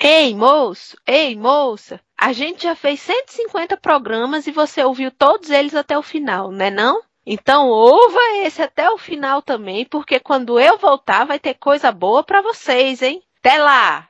Ei, moço, ei, moça, a gente já fez 150 programas e você ouviu todos eles até o final, né não? Então ouva esse até o final também, porque quando eu voltar vai ter coisa boa para vocês, hein? Até lá!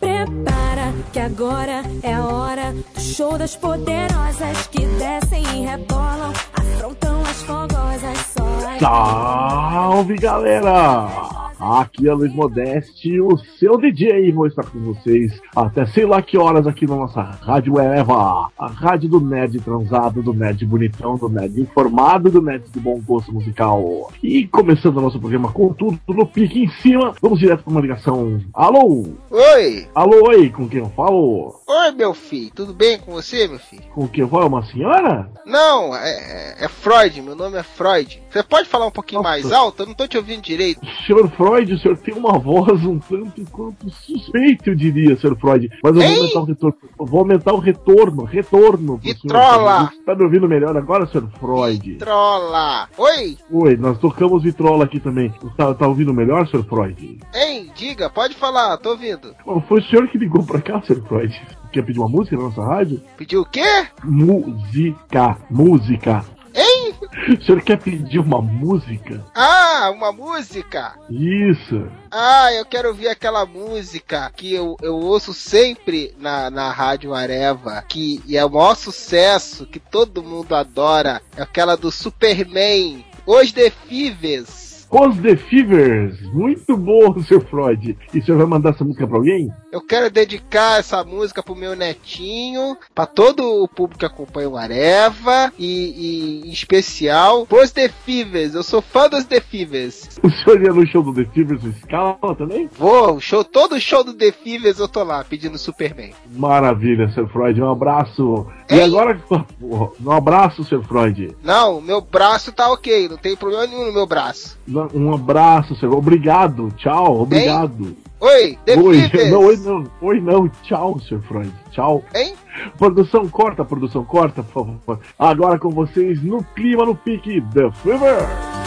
Prepara que agora é a hora do show das poderosas que descem e rebolam, afrontam as fogosas só. Salve galera! Aqui é Luiz Modeste, o seu DJ, vou estar com vocês até sei lá que horas aqui na nossa Rádio Eva, a rádio do nerd transado, do nerd bonitão, do nerd informado, do nerd de bom gosto musical. E começando o nosso programa com tudo no pique em cima, vamos direto para uma ligação. Alô? Oi! Alô, oi, com quem eu falo? Oi, meu filho, tudo bem com você, meu filho? Com quem eu falo? Uma senhora? Não, é, é Freud, meu nome é Freud. Você pode falar um pouquinho Nossa. mais alto? Eu não tô te ouvindo direito. Senhor Freud, o senhor tem uma voz um tanto quanto suspeita, eu diria, senhor Freud. Mas eu vou Ei! aumentar o retorno. Eu vou aumentar o retorno, retorno. senhor. Vitrola! Tá me ouvindo melhor agora, senhor Freud? Trola! Oi! Oi, nós tocamos vitrola aqui também. Tá, tá ouvindo melhor, senhor Freud? Hein, diga, pode falar, tô ouvindo. Bom, Foi o senhor que ligou pra cá, senhor Freud? Quer pedir uma música na nossa rádio? Pediu o quê? Música, música. Hein? O senhor quer pedir uma música? Ah, uma música! Isso. Ah, eu quero ouvir aquela música que eu, eu ouço sempre na, na Rádio Areva, que é o maior sucesso, que todo mundo adora. É aquela do Superman, Os Defíveis. Os The Fevers. Muito bom, senhor Freud. E o senhor vai mandar essa música pra alguém? Eu quero dedicar essa música pro meu netinho, pra todo o público que acompanha o Areva e, e em especial pros The Fevers. Eu sou fã dos The Fevers. O senhor ia no show do The Fevers no Scala também? Vou, show, todo show do The Fevers eu tô lá pedindo Superman. Maravilha, senhor Freud. Um abraço. E Ei. agora, um abraço, senhor Freud. Não, meu braço tá ok, não tem problema nenhum no meu braço. Um abraço, senhor. Obrigado. Tchau. Obrigado. Oi, The Oi. Fevers. Não, oi, não. Oi, não. Tchau, senhor Freud. Tchau. Hein? Produção, corta, produção, corta, por favor. Agora com vocês no clima, no pique, The Fever.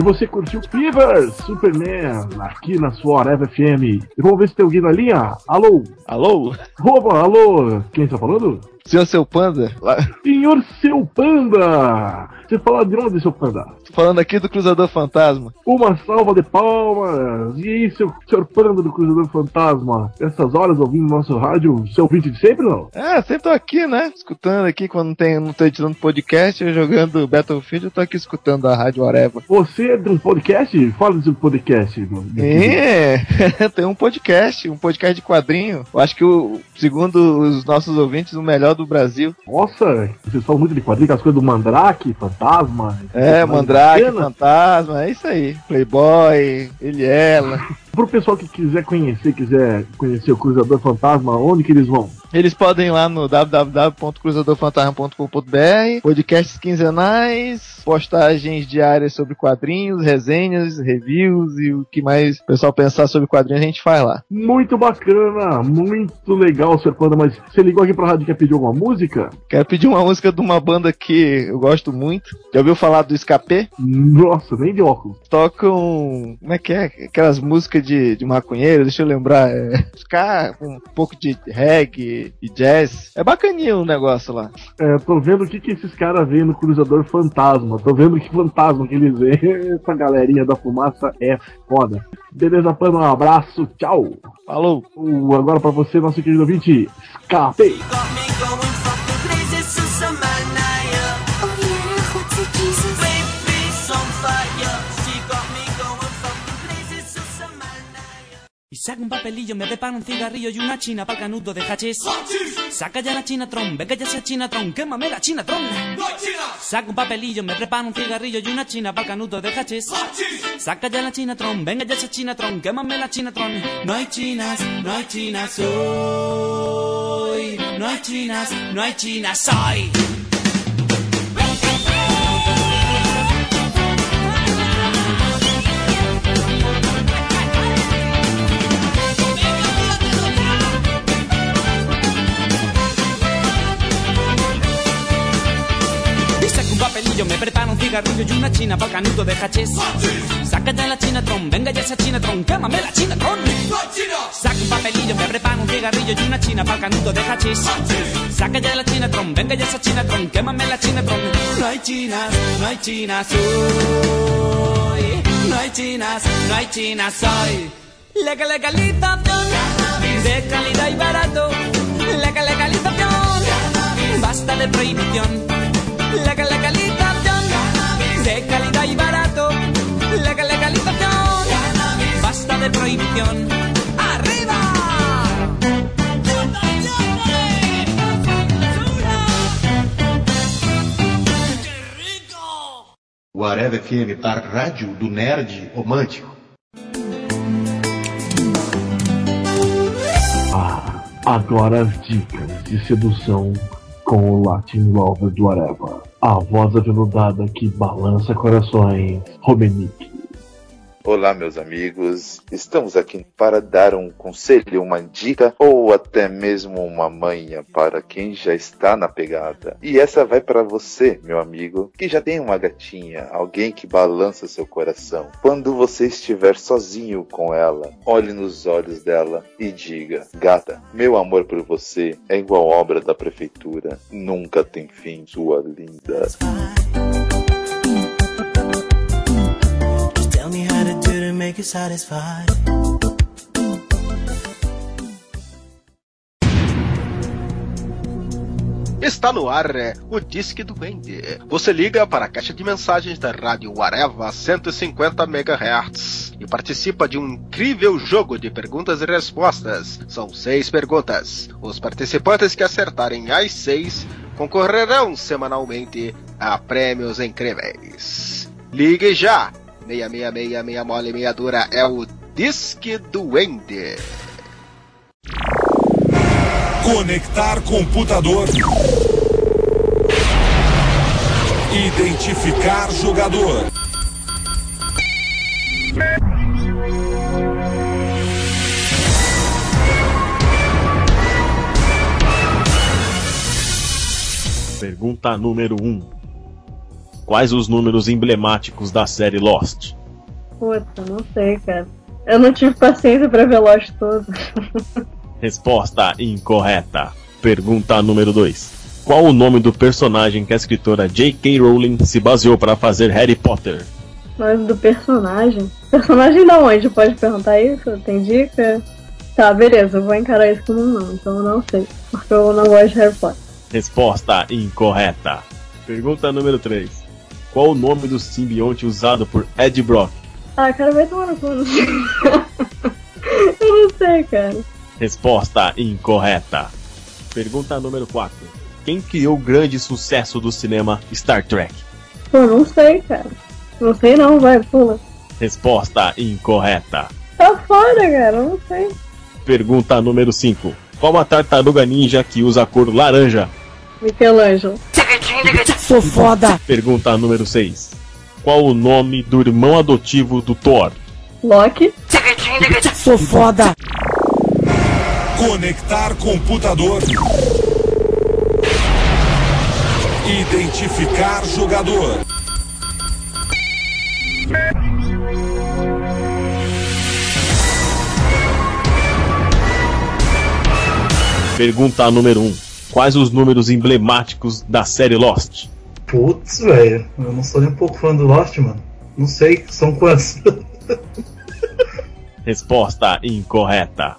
E você curtiu Fevers, Superman, aqui na sua Areva FM. E vamos ver se tem alguém na linha. Alô? Alô? Opa, alô? Quem está falando? Senhor seu panda? Lá- Senhor Seu Panda! Você fala de onde, Seu Panda? Falando aqui do Cruzador Fantasma. Uma salva de palmas! E aí, seu senhor Panda do Cruzador Fantasma? Essas horas ouvindo nosso rádio, seu ouvinte de sempre, não? É, sempre tô aqui, né? Escutando aqui quando não, tem, não tô editando podcast, eu jogando Battlefield, eu tô aqui escutando a Rádio Areva. Você é um podcast? Fala do seu podcast. querido. É, tem um podcast, um podcast de quadrinho. Eu acho que o, segundo os nossos ouvintes, o melhor do Brasil. Nossa, vocês falam muito de quadrinhos, as coisas do Mandrake, Fantasma. É, Mandrake. Fantasma, é isso aí. Playboy, ele, ela. Pro pessoal que quiser conhecer, quiser conhecer o Cruzador Fantasma, onde que eles vão? Eles podem ir lá no www.cruzadorfantasma.com.br, podcasts quinzenais, postagens diárias sobre quadrinhos, resenhas, reviews e o que mais o pessoal pensar sobre quadrinhos a gente faz lá. Muito bacana, muito legal, Sr. Panda, mas você ligou aqui pra rádio e quer pedir alguma música? Quero pedir uma música de uma banda que eu gosto muito. Já ouviu falar do Escapé? Nossa, nem de óculos. Tocam. Como é que é? Aquelas músicas de, de maconheiro, deixa eu lembrar. É, ska, com um pouco de reggae e jazz. É bacaninho o negócio lá. É, tô vendo o que, que esses caras veem no Cruzador Fantasma. Tô vendo que fantasma que eles veem. Essa galerinha da fumaça é foda. Beleza, Panda, um abraço, tchau. Falou! Uh, agora pra você, nosso querido ouvinte, escape! Y saca un papelillo, me prepara un cigarrillo y una china para canudo de hachís. Saca ya la chinatron, venga ya esa chinatron, quémame la chinatron. Saca un papelillo, me prepara un cigarrillo y una china para canudo de hachís. Saca ya la chinatron, venga ya esa chinatron, quémame la chinatron. No hay chinas, no hay chinas hoy. No hay chinas, no hay chinas hoy. Papelillo, me prepara un cigarrillo y una china para canuto de hachís. Saca ya la chinatron, venga ya esa chinatron, quémame la chinatron. Saca un papelillo, me prepara un cigarrillo y una china para canuto de hachís. Saca ya la chinatron, venga ya esa chinatron, quémame la chinatron. No hay chinas, no hay chinas hoy. No hay chinas, no hay chinas hoy. Legal legalización de calidad y barato. Legal legalización, basta de prohibición. Legal legalización de calidad y barato. Legal legalización, basta de prohibición. ¡Arriba! O Areva FM, a rádio do nerd romântico. Ah, agora as dicas de sedução com o Latin Lover do Areva. A voz aveludada que balança corações, Romenick. Olá, meus amigos. Estamos aqui para dar um conselho, uma dica ou até mesmo uma manha para quem já está na pegada. E essa vai para você, meu amigo, que já tem uma gatinha, alguém que balança seu coração. Quando você estiver sozinho com ela, olhe nos olhos dela e diga: Gata, meu amor por você é igual obra da prefeitura. Nunca tem fim, sua linda. Satisfied. Está no ar é, o Disque do Duende. Você liga para a caixa de mensagens da Rádio Areva 150 MHz e participa de um incrível jogo de perguntas e respostas. São seis perguntas. Os participantes que acertarem as seis concorrerão semanalmente a prêmios incríveis. Ligue já! 666 meia mole meia dura é o Disque Duende. Conectar computador. Identificar jogador. Pergunta número 1. Um. Quais os números emblemáticos da série Lost? Puta, não sei, cara. Eu não tive paciência pra ver Lost todo. Resposta incorreta. Pergunta número 2. Qual o nome do personagem que a escritora J.K. Rowling se baseou para fazer Harry Potter? Mas do personagem. Personagem da onde? Pode perguntar isso? Tem dica? Tá, beleza, eu vou encarar isso como um não, então eu não sei. Porque eu não gosto de Harry Potter. Resposta incorreta. Pergunta número 3. Qual o nome do simbionte usado por Ed Brock? Ah, cara, vai tomar no cu. eu não sei, cara. Resposta incorreta. Pergunta número 4. Quem criou o grande sucesso do cinema Star Trek? Pô, não sei, cara. Não sei não, vai, pula. Resposta incorreta. Tá fora, cara, não sei. Pergunta número 5. Qual a tartaruga ninja que usa a cor laranja? Michelangelo. Sou foda. Pergunta número 6. Qual o nome do irmão adotivo do Thor? Loki. Sou foda. Conectar computador. Identificar jogador. Pergunta número 1. Um. Quais os números emblemáticos da série Lost? Putz, velho. Eu não sou nem um pouco fã do Lost, mano. Não sei, são quantos? Resposta incorreta.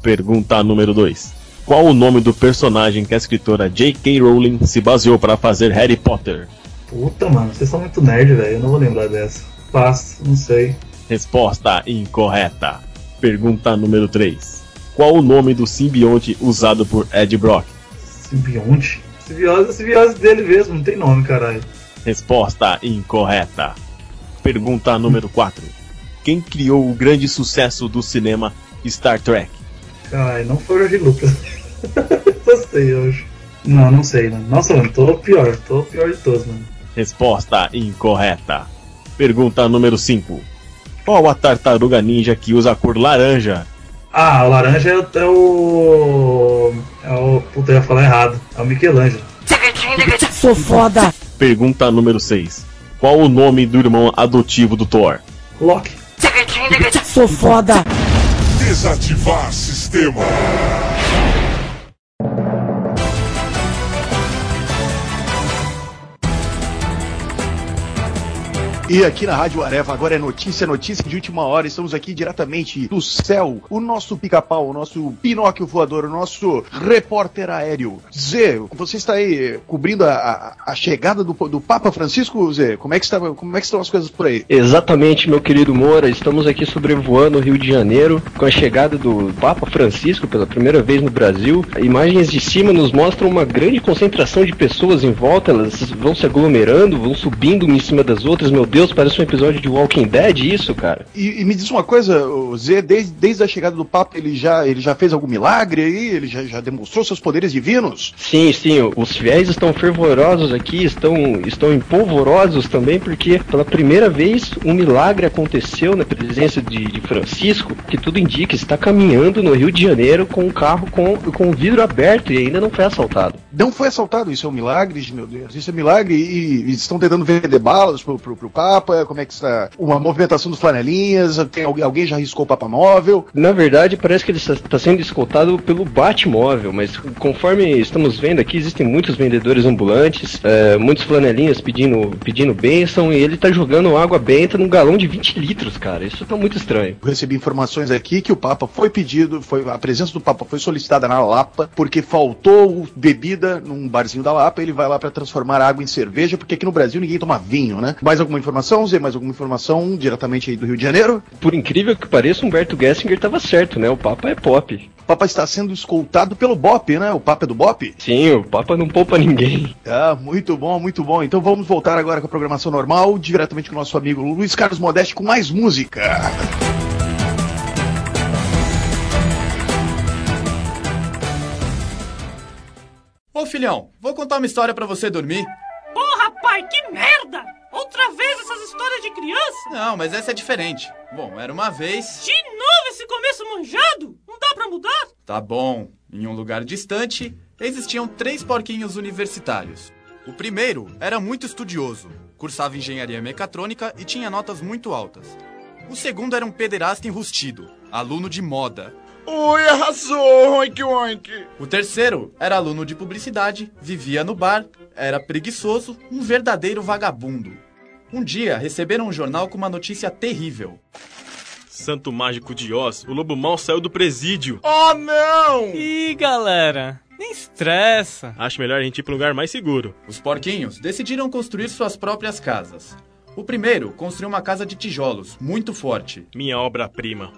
Pergunta número 2. Qual o nome do personagem que a escritora J.K. Rowling se baseou para fazer Harry Potter? Puta, mano, vocês são muito nerd, velho. Eu não vou lembrar dessa. Passo, não sei. Resposta incorreta. Pergunta número 3. Qual o nome do simbionte usado por Ed Brock? Simbionte? Simbiose é simbiose dele mesmo, não tem nome, caralho. Resposta incorreta. Pergunta número 4. Quem criou o grande sucesso do cinema Star Trek? Caralho, não foi o Jorge Lucas. Gostei hoje. Não, não sei, mano. Nossa, mano, tô pior, tô pior de todos, mano. Resposta incorreta. Pergunta número 5. Qual a tartaruga ninja que usa a cor laranja? Ah, o laranja é, o- Puta, ia falar errado. É o Michelangelo. Sou foda. Pergunta número 6. Qual o nome do irmão adotivo do Thor? Loki. Sou foda. Desativar sistema. E aqui na Rádio Areva agora é notícia, notícia de última hora. Estamos aqui diretamente do céu. O nosso pica-pau, o nosso Pinóquio voador, o nosso repórter aéreo. Zé, você está aí cobrindo a, a- chegada do, do Papa Francisco, Zé? Como é, que está, como é que estão as coisas por aí? Exatamente, meu querido Moura. Estamos aqui sobrevoando o Rio de Janeiro com a chegada do Papa Francisco pela primeira vez no Brasil. Imagens de cima nos mostram uma grande concentração de pessoas em volta. Elas vão se aglomerando, vão subindo em cima das outras. Meu Deus, parece um episódio de Walking Dead isso, cara. E, e me diz uma coisa, o Zé, desde, desde a chegada do Papa, ele já, ele já fez algum milagre aí? Ele já, já demonstrou seus poderes divinos? Sim, sim, os fiéis estão fervorosos aqui, estão, estão empolvorosos também, porque pela primeira vez um milagre aconteceu na presença de, de Francisco, que tudo indica, está caminhando no Rio de Janeiro com um carro com, com o vidro aberto e ainda não foi assaltado. Não foi assaltado, isso é um milagre, meu Deus. Isso é um milagre e, e estão tentando vender balas pro, pro, pro Papa. Como é que está? Uma movimentação dos flanelinhas? Tem, alguém, já riscou o Papa Móvel? Na verdade, parece que ele está está sendo escoltado pelo Batmóvel, mas conforme estamos vendo aqui, existem muitos vendedores ambulantes, é, muitos flanelinhas pedindo, pedindo bênção, e ele está jogando água benta num galão de 20 litros, cara. Isso tá muito estranho. Eu recebi informações aqui que o Papa foi pedido, foi, a presença do Papa foi solicitada na Lapa, porque faltou bebida num barzinho da Lapa, ele vai lá para transformar água em cerveja, porque aqui no Brasil ninguém toma vinho, né? Mais alguma informação, Zé? Mais alguma informação diretamente aí do Rio de Janeiro? Por incrível que pareça, Humberto Gessinger estava certo, né? O Papa é pop. O Papa está sendo escoltado pelo BOP, né? O Papa é do BOP? Sim, o Papa não poupa ninguém. Ah, muito bom, muito bom. Então vamos voltar agora com a programação normal, diretamente com o nosso amigo Luiz Carlos Modeste com mais música. Ô filhão, vou contar uma história pra você dormir. Porra, pai, que merda! Outra vez essas histórias de criança? Não, mas essa é diferente. Bom, era uma vez. De novo esse começo manjado? Não dá pra mudar? Tá bom. Em um lugar distante, existiam três porquinhos universitários. O primeiro era muito estudioso, cursava engenharia mecatrônica e tinha notas muito altas. O segundo era um pederasta enrustido, aluno de moda. Oi, arrasou, oink oink. O terceiro era aluno de publicidade, vivia no bar, era preguiçoso, um verdadeiro vagabundo. Um dia receberam um jornal com uma notícia terrível. Santo mágico de Oz, o lobo mal saiu do presídio. Oh, não! Ih, galera, nem estressa. Acho melhor a gente ir pra um lugar mais seguro. Os porquinhos decidiram construir suas próprias casas. O primeiro construiu uma casa de tijolos, muito forte. Minha obra-prima.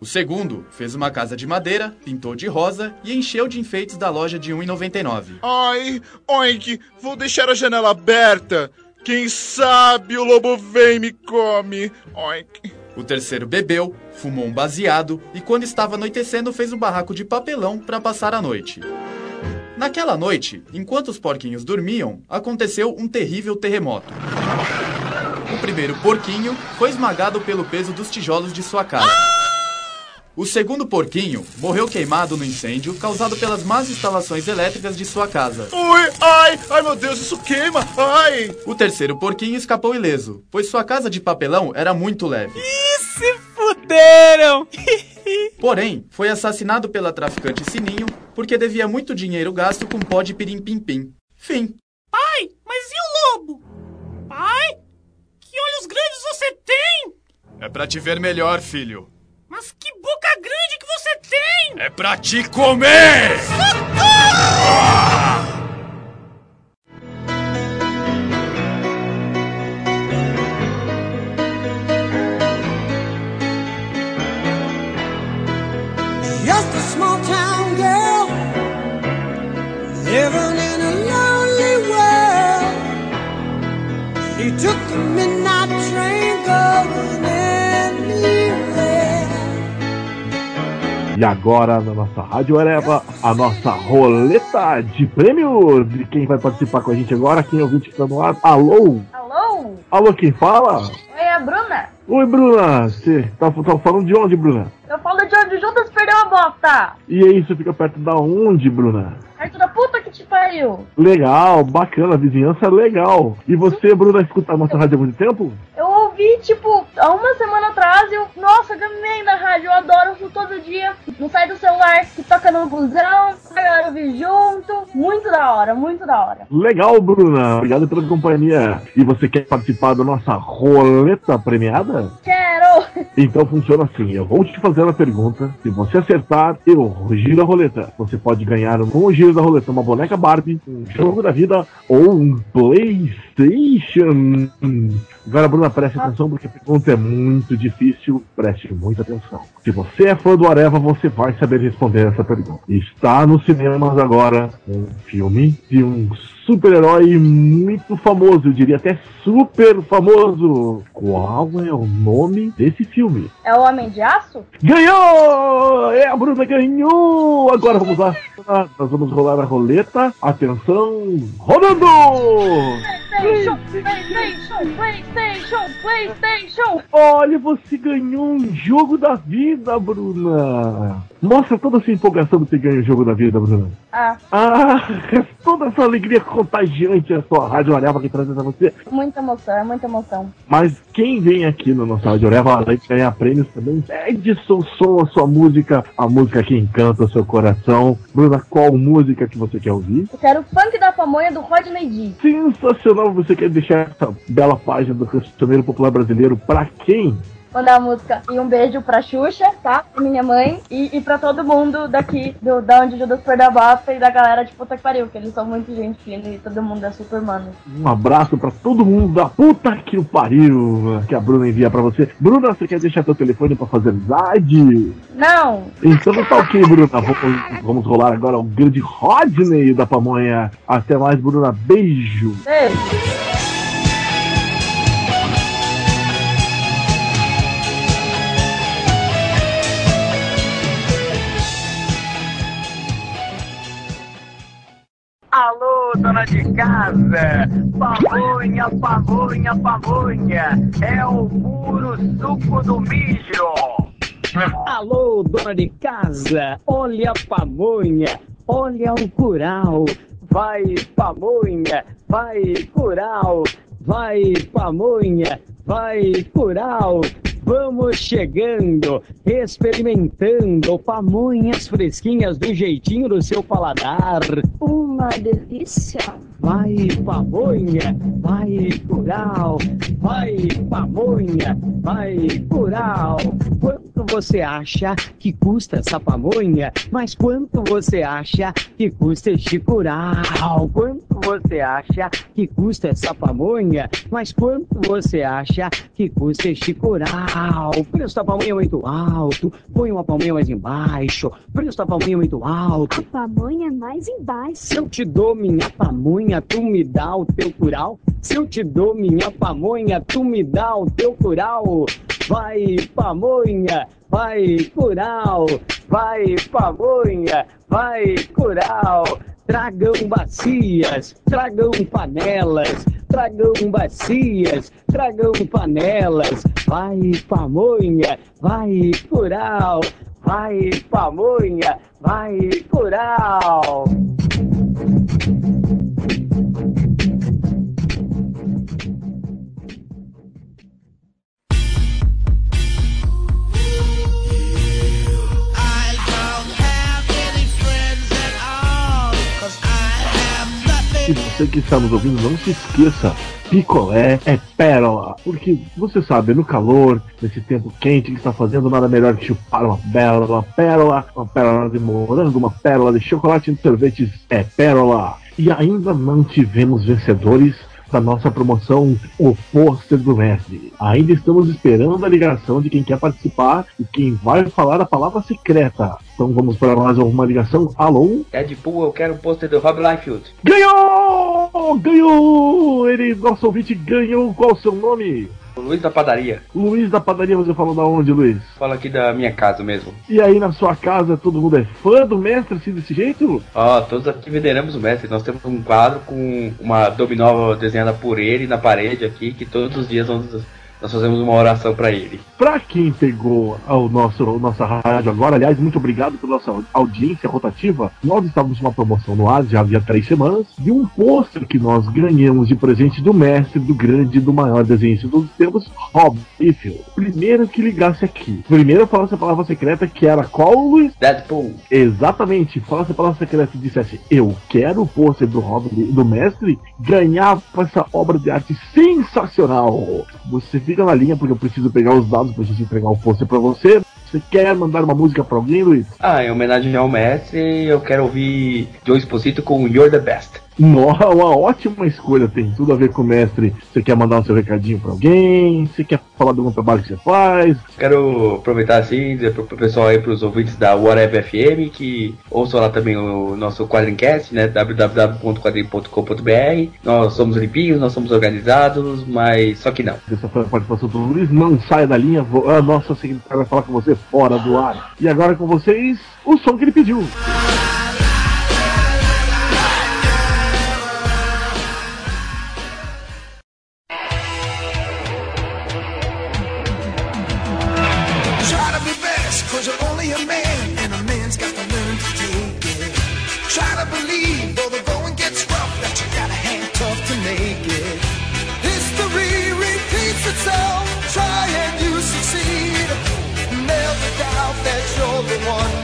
O segundo fez uma casa de madeira, pintou de rosa e encheu de enfeites da loja de 1,99. Ai, oink, vou deixar a janela aberta. Quem sabe o lobo vem e me come. Oink. O terceiro bebeu, fumou um baseado e, quando estava anoitecendo, fez um barraco de papelão para passar a noite. Naquela noite, enquanto os porquinhos dormiam, aconteceu um terrível terremoto. O primeiro porquinho foi esmagado pelo peso dos tijolos de sua casa. O segundo porquinho morreu queimado no incêndio causado pelas más instalações elétricas de sua casa. Ui, ai, ai meu Deus, isso queima, ai. O terceiro porquinho escapou ileso, pois sua casa de papelão era muito leve. Ih, se fuderam! Porém, foi assassinado pela traficante Sininho porque devia muito dinheiro gasto com pó de pirim-pim-pim. Fim. Pai, mas e o lobo? Pai, que olhos grandes você tem! É pra te ver melhor, filho. Mas que boca grande que você tem! É pra te comer! Just a small town girl living in a lonely world. She took the midnight E agora, na nossa Rádio Areva, a nossa roleta de prêmios. E quem vai participar com a gente agora? Quem é o que está no ar? Alô? Alô? Alô, quem fala? Oi, é a Bruna. Oi, Bruna. Você tá, tá falando de onde, Bruna? Eu falo de onde Judas perdeu a bota. E aí, você fica perto da onde, Bruna? Perto da puta que te pariu. Legal, bacana, vizinhança legal. E você, Bruna, escuta a nossa rádio há muito tempo? Eu ouvi, tipo, há uma semana atrás e eu, nossa, gamei na rádio, eu adoro, ouço todo dia. Não sai do celular, que toca no busão, eu ouvir junto. Muito da hora, muito da hora. Legal, Bruna. Obrigado pela companhia. E você quer participar da nossa roleta premiada? Quero! Então funciona assim, eu vou te fazer a pergunta. Se você acertar, eu giro a roleta. Você pode ganhar com o giro da roleta uma boneca Barbie, um jogo da vida ou um Playstation. Agora, Bruna, preste atenção porque a pergunta é muito difícil. Preste muita atenção. Se você é fã do Areva, você vai saber responder essa pergunta. Está nos cinemas agora um filme de um super-herói muito famoso, eu diria até super famoso. Qual é o nome desse filme? É o Homem de Aço? Ganhou! É, a Bruna ganhou! Agora vamos lá. Nós vamos rolar a roleta. Atenção, rodando! PlayStation, PlayStation, PlayStation, PlayStation. Olha, você ganhou um jogo da vida, Bruna. Mostra toda a sua empolgação de ter ganho o jogo da vida, Bruna. Ah, Ah, toda essa alegria contagiante a sua Rádio Areva que traz a você. muita emoção, é muita emoção. Mas quem vem aqui no nosso Rádio Areva, além de ganhar prêmios, também pede seu som, a sua música, a música que encanta o seu coração. Bruna, qual música que você quer ouvir? Eu quero o funk da pamonha do Rodney D. Sensacional, você quer deixar essa bela página do cancioneiro popular brasileiro pra quem? Mandar a música e um beijo pra Xuxa, tá? Pra minha mãe e, e pra todo mundo daqui, do, da onde Judas perdeu a bota e da galera de puta que pariu, que eles são muito gente fina e todo mundo é super mano. Um abraço pra todo mundo da puta que o pariu que a Bruna envia pra você. Bruna, você quer deixar teu telefone pra fazer amizade? Não! Então tá ok, Bruna. Vamos, vamos rolar agora o grande Rodney da pamonha. Até mais, Bruna. Beijo. Beijo! Dona de casa! Pamonha, pamonha, pamonha! É o puro suco do mijo! Alô, dona de casa, olha a pamonha, olha o curau, vai pamonha, vai curau, vai pamonha, vai curau. Vamos chegando, experimentando pamonhas fresquinhas do jeitinho do seu paladar. Uma delícia. Vai pamonha, vai curau, vai pamonha, vai curau. Quanto você acha que custa essa pamonha? Mas quanto você acha que custa este curau? Quanto você acha que custa essa pamonha? Mas quanto você acha que custa este curau? O preço da pamonha é muito alto, põe uma pamonha mais embaixo. O preço da pamonha é muito alto. A pamonha mais embaixo. Se eu te dou minha pamonha, tu me dá o teu curau. Se eu te dou minha pamonha, tu me dá o teu curau. Vai pamonha, vai curau, vai pamonha, vai curau. Tragam bacias, tragam panelas, tragam bacias, tragam panelas. Vai pamonha, vai curau, vai pamonha, vai curau. E você que está nos ouvindo, não se esqueça, picolé é pérola. Porque você sabe, no calor, nesse tempo quente que está fazendo, nada melhor que chupar uma pérola, uma pérola, uma pérola de morango, uma pérola de chocolate e sorvetes é pérola. E ainda não tivemos vencedores da nossa promoção O Pôster do Mestre. Ainda estamos esperando a ligação de quem quer participar e quem vai falar a palavra secreta. Então vamos para mais uma ligação. Alô? Deadpool, eu quero um pôster do Rob Liefeld. Ganhou! Ganhou! Ele, nosso ouvinte, ganhou. Qual o seu nome? Luiz da padaria. Luiz da padaria, você falou da onde, Luiz? Fala aqui da minha casa mesmo. E aí na sua casa todo mundo é fã do mestre assim desse jeito? Ó, todos aqui veneramos o mestre. Nós temos um quadro com uma dominó desenhada por ele na parede aqui, que todos os dias nós, nós fazemos uma oração pra ele. Pra quem pegou o nosso, nossa rádio agora, aliás, muito obrigado pela nossa audiência rotativa. Nós estávamos uma promoção no ar já havia três semanas de um pôster que nós ganhamos de presente do mestre, do grande, do maior desenhista de todos os tempos, Rob Liefeld. Primeiro que ligasse aqui. Primeiro falasse a palavra secreta que era qual, Luiz? Deadpool. Exatamente. Falasse a palavra secreta e dissesse eu quero o pôster do Rob, do mestre, ganhar essa obra de arte sensacional. Você fica na linha porque eu preciso pegar os dados pra gente entregar o pôster pra você. Você quer mandar uma música pra alguém, Luiz? Ah, em homenagem ao mestre, eu quero ouvir Joe Esposito com You're the Best. Nossa, uma ótima escolha, tem tudo a ver com o mestre. Você quer mandar o seu recadinho pra alguém? Você quer falar de algum trabalho que você faz? Quero aproveitar assim, dizer pro, pessoal aí, pros ouvintes da Whatever FM, que ouçam lá também o nosso Quadrincast, né? www.quadrim.com.br. Nós somos limpinhos, nós somos organizados, mas só que não. Essa foi a participação do Luiz. Não saia da linha, vou, a nossa secretária vai falar com você fora do ar. E agora com vocês, o som que ele pediu. Try one,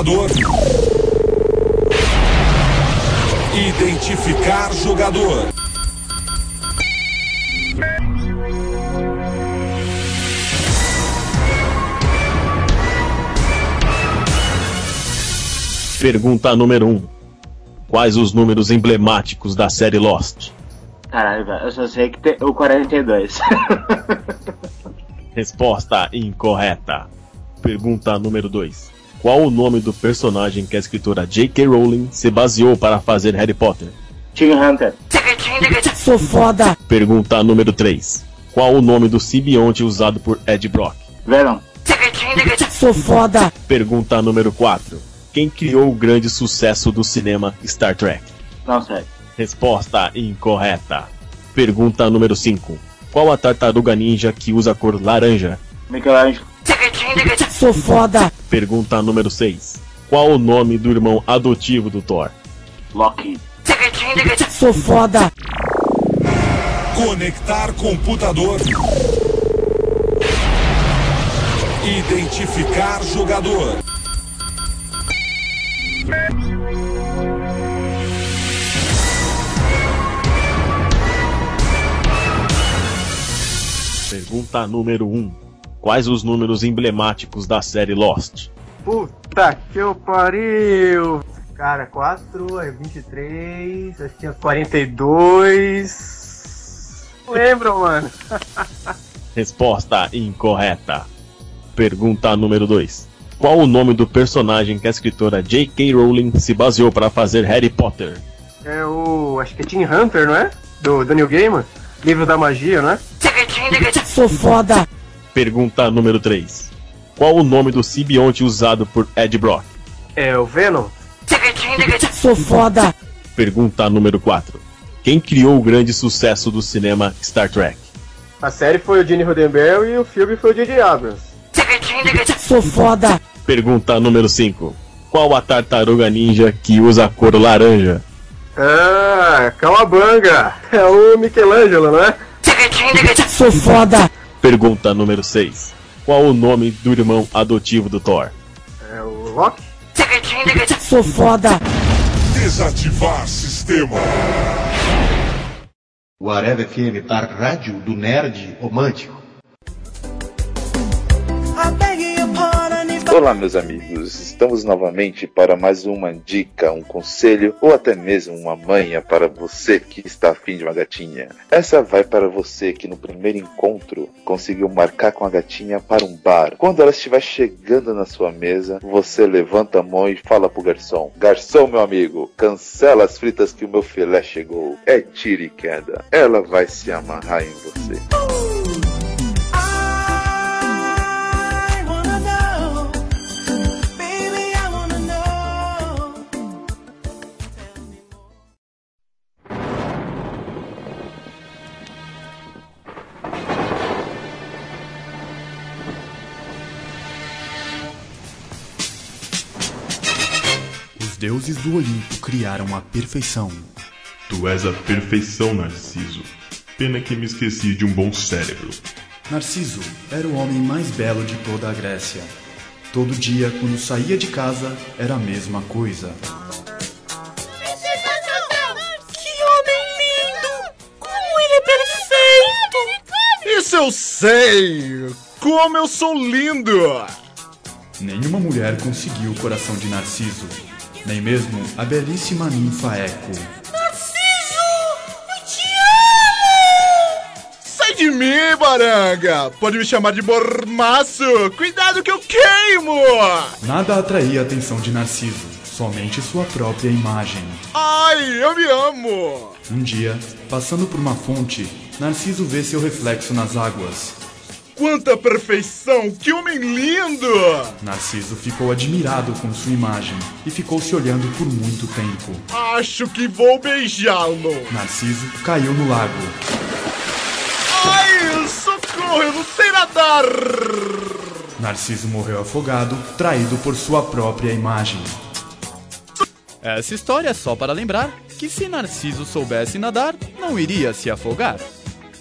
computador. Identificar jogador. Pergunta número 1. Um. Quais os números emblemáticos da série Lost? Caralho, velho, eu só sei que tem o 42. Resposta incorreta. Pergunta número 2. Qual o nome do personagem que a escritora J.K. Rowling se baseou para fazer Harry Potter? Team Hunter. Sou foda. Pergunta número 3. Qual o nome do simbionte usado por Ed Brock? Venom. Sou foda. Pergunta número 4. Quem criou o grande sucesso do cinema Star Trek? Não sei. Resposta incorreta. Pergunta número 5. Qual a tartaruga ninja que usa a cor laranja? Michelangelo. Sou foda. Pergunta número 6. Qual o nome do irmão adotivo do Thor? Loki. Sou foda. Conectar computador. Identificar jogador. Pergunta número 1. Quais os números emblemáticos da série Lost? Puta que eu pariu! Cara, 4, é 23, acho que tinha 42. Não lembro, mano. Resposta incorreta. Pergunta número 2. Qual o nome do personagem que a escritora J.K. Rowling se baseou para fazer Harry Potter? É o. acho que é Team Hunter, não é? Do Daniel Gaiman? Livro da magia, não é? Sou foda. Pergunta número 3. Qual o nome do simbionte usado por Ed Brock? É o Venom? Sou foda. Pergunta número 4. Quem criou o grande sucesso do cinema Star Trek? A série foi o Gene Roddenberry e o filme foi o J.J. Abrams. Sou foda. Pergunta número 5. Qual a tartaruga ninja que usa a cor laranja? Ah, Calabanga! É o Michelangelo, não é? Sou foda. Pergunta número 6. Qual o nome do irmão adotivo do Thor? É o Loki? Sou foda. Desativar sistema. O Areva FM tá rádio do nerd romântico. Olá, meus amigos. Estamos novamente para mais uma dica, um conselho ou até mesmo uma manha para você que está afim de uma gatinha. Essa vai para você que no primeiro encontro conseguiu marcar com a gatinha para um bar. Quando ela estiver chegando na sua mesa, você levanta a mão e fala pro garçom: Garçom, meu amigo, cancela as fritas que o meu filé chegou. É tira e queda. Ela vai se amarrar em você. Deuses do Olimpo criaram a perfeição. Tu és a perfeição, Narciso. Pena que me esqueci de um bom cérebro. Narciso era o homem mais belo de toda a Grécia. Todo dia, quando saía de casa, era a mesma coisa. Que homem lindo! Como ele é perfeito! Isso eu sei! Como eu sou lindo! Nenhuma mulher conseguiu o coração de Narciso, nem mesmo a belíssima ninfa Eco. Narciso! Eu te amo! Sai de mim, baranga! Pode me chamar de bormaço! Cuidado que eu queimo! Nada atraía a atenção de Narciso, somente sua própria imagem. Ai, eu me amo! Um dia, passando por uma fonte, Narciso vê seu reflexo nas águas. Quanta perfeição! Que homem lindo! Narciso ficou admirado com sua imagem e ficou se olhando por muito tempo. Acho que vou beijá-lo! Narciso caiu no lago. Ai, socorro! Eu não sei nadar! Narciso morreu afogado, traído por sua própria imagem. Essa história é só para lembrar que se Narciso soubesse nadar, não iria se afogar.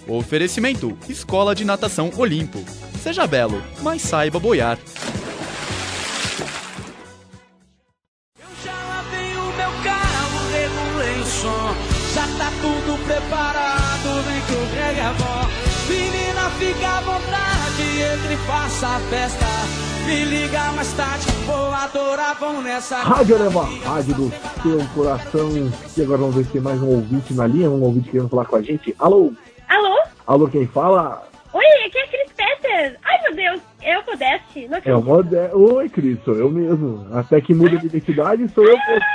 Oferecimento: Escola de Natação Olimpo. Seja belo, mas saiba boiar. o meu carro, regulei o som. Já tá tudo preparado, vem que o Greg é bom. Menina, fica à vontade, entre e faça a festa. Me liga mais tarde, vou adorar, vão nessa. Rádio Areva, rádio do seu coração. E agora vamos ver se tem mais um ouvinte na linha, um ouvinte querendo falar com a gente. Alô? Alô? Alô, quem fala? Oi, aqui é a Cris Peter. Ai, meu Deus, é o Modeste. Não É o Mode... Oi, Cris, sou eu mesmo. Até que muda de identidade, sou eu mesmo.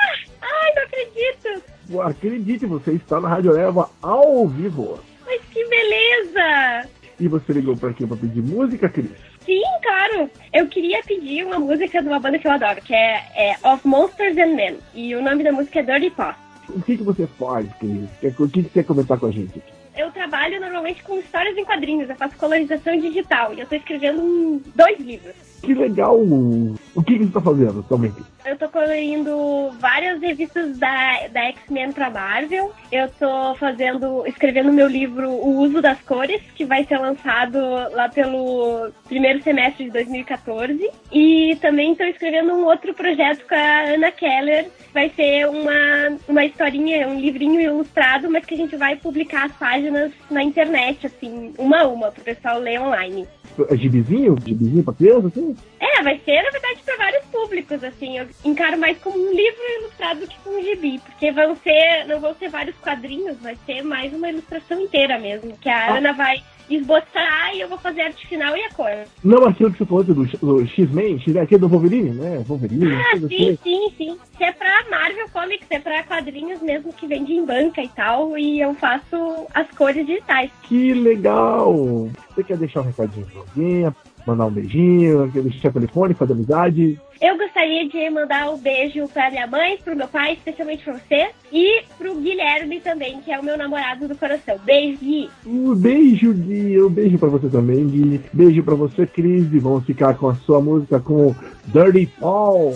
Ai, não acredito. Acredite, você está na Rádio Eva ao vivo. Mas que beleza! E você ligou pra quê? Pra pedir música, Cris? Sim, claro. Eu queria pedir uma música de uma banda que eu adoro, que é, é Of Monsters and Men. E o nome da música é Dirty Paws. O que, que você faz, Cris? O que, que você quer comentar com a gente? Eu trabalho normalmente com histórias em quadrinhos, eu faço colorização digital e eu tô escrevendo dois livros. Que legal! O que, que você está fazendo atualmente? Eu tô colorindo várias revistas da, da X-Men pra Marvel. Eu tô fazendo, escrevendo meu livro O Uso das Cores, que vai ser lançado lá pelo primeiro semestre de 2014. E também tô escrevendo um outro projeto com a Ana Keller. Vai ser uma, uma historinha, um livrinho ilustrado, mas que a gente vai publicar as páginas na internet, assim, uma a uma, pro pessoal ler online. É gibizinho? Gibizinho pra criança, assim? É, vai ser, na verdade, para vários públicos, assim. Eu encaro mais como um livro ilustrado do que como um gibi. Porque vão ser, não vão ser vários quadrinhos, vai ser mais uma ilustração inteira mesmo. Que a Ah. Ana vai esboçar e eu vou fazer a arte final e a cor. Não aquilo que você falou do, do X-Men, X aquele do Wolverine, né? Wolverine, Ah, coisa sim, assim. sim, sim. Se é pra Marvel Comics, é pra quadrinhos mesmo que vende em banca e tal. E eu faço as cores digitais. Que legal! Você quer deixar um recadinho pra alguém? Mandar um beijinho? Deixar telefone, fazer amizade? Eu gostaria de mandar um beijo pra minha mãe, pro meu pai, especialmente pra você, e pro Guilherme também, que é o meu namorado do coração. Beijo, Gui. Um beijo, Gui. Um beijo pra você também, Gui. Beijo pra você, Cris. E vamos ficar com a sua música com Dirty Paul.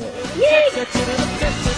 Gustavo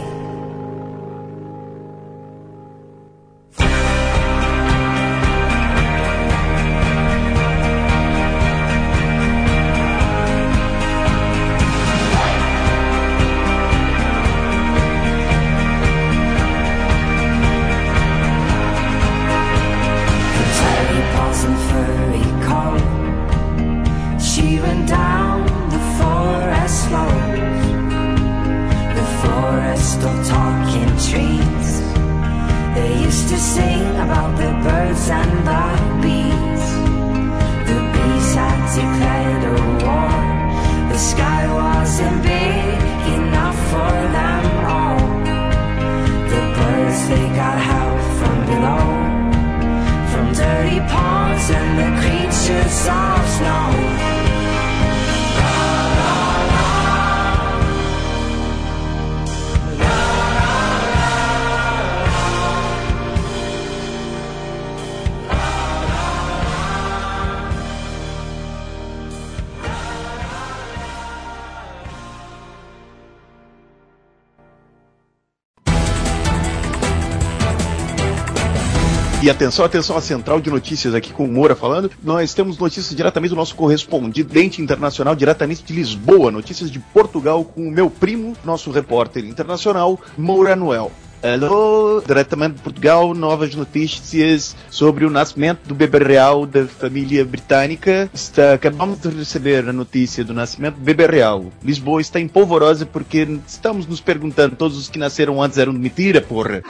Atenção, atenção, a central de notícias aqui com o Moura falando. Nós temos notícias diretamente do nosso correspondente internacional, diretamente de Lisboa. Notícias de Portugal com o meu primo, nosso repórter internacional, Moura Noel. Alô, diretamente de Portugal, novas notícias sobre o nascimento do bebê real da família britânica. Está, acabamos de receber a notícia do nascimento do bebê real. Lisboa está em polvorosa porque estamos nos perguntando, todos os que nasceram antes eram de mentira, porra.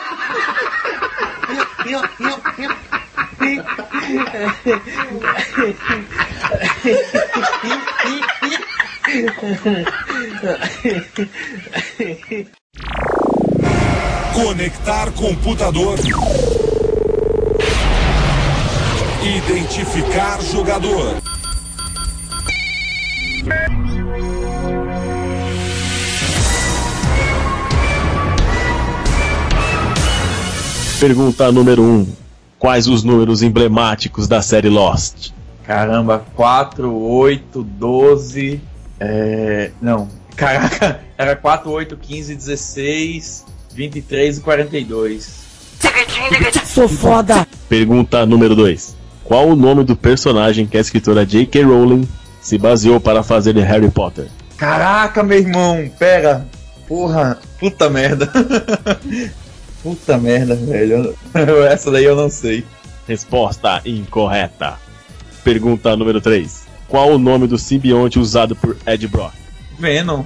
Conectar computador. Identificar jogador. Pergunta número 1. Um. Quais os números emblemáticos da série Lost? Caramba, 4, 8, 12. É. Não. Caraca, era 4, 8, 15, 16, 23 e 42. Sou foda! Pergunta número 2. Qual o nome do personagem que a escritora J.K. Rowling se baseou para fazer de Harry Potter? Caraca, meu irmão, pera. Porra, puta merda. puta merda, velho. Essa daí eu não sei. Resposta incorreta. Pergunta número 3. Qual o nome do simbionte usado por Ed Brock? Venom.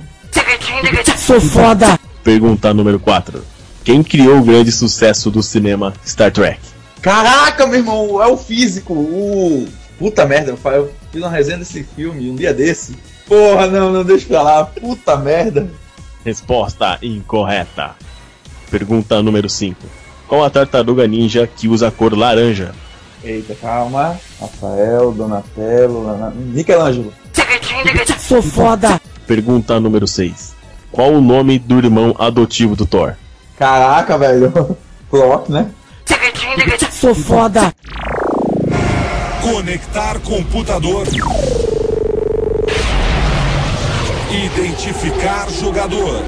Sou foda! Pergunta número 4. Quem criou o grande sucesso do cinema Star Trek? Caraca, meu irmão, é o físico, o. Puta merda, eu fiz uma resenha desse filme um dia desse. Porra, não, não deixa pra lá. Puta merda. Resposta incorreta. Pergunta número 5. Qual a tartaruga ninja que usa a cor laranja? Eita, calma. Rafael, Donatello, Lana- Michelangelo. Sou foda! Pergunta número 6. Qual o nome do irmão adotivo do Thor? Caraca, velho. Clock, né? Sou foda! Conectar computador. Identificar jogador.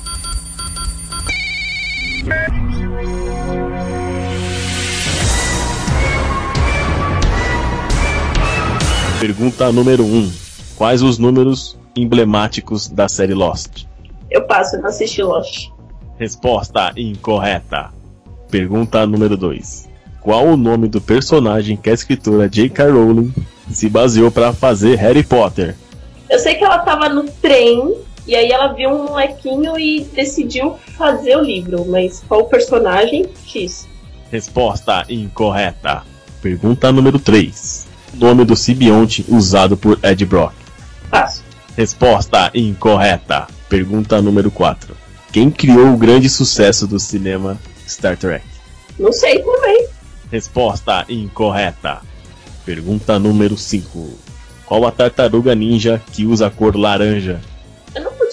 Pergunta número 1. Quais os números emblemáticos da série Lost? Eu passo, não assisti Lost. Resposta incorreta. Pergunta número 2. Qual o nome do personagem que a escritora J.K. Rowling se baseou para fazer Harry Potter? Eu sei que ela tava no trem e aí ela viu um molequinho e decidiu fazer o livro, mas qual o personagem? X. Resposta incorreta. Pergunta número 3. Nome do simbionte usado por Ed Brock? Passo. Resposta incorreta. Pergunta número 4. Quem criou o grande sucesso do cinema Star Trek? Não sei também. Resposta incorreta. Pergunta número 5. Qual a tartaruga ninja que usa a cor laranja?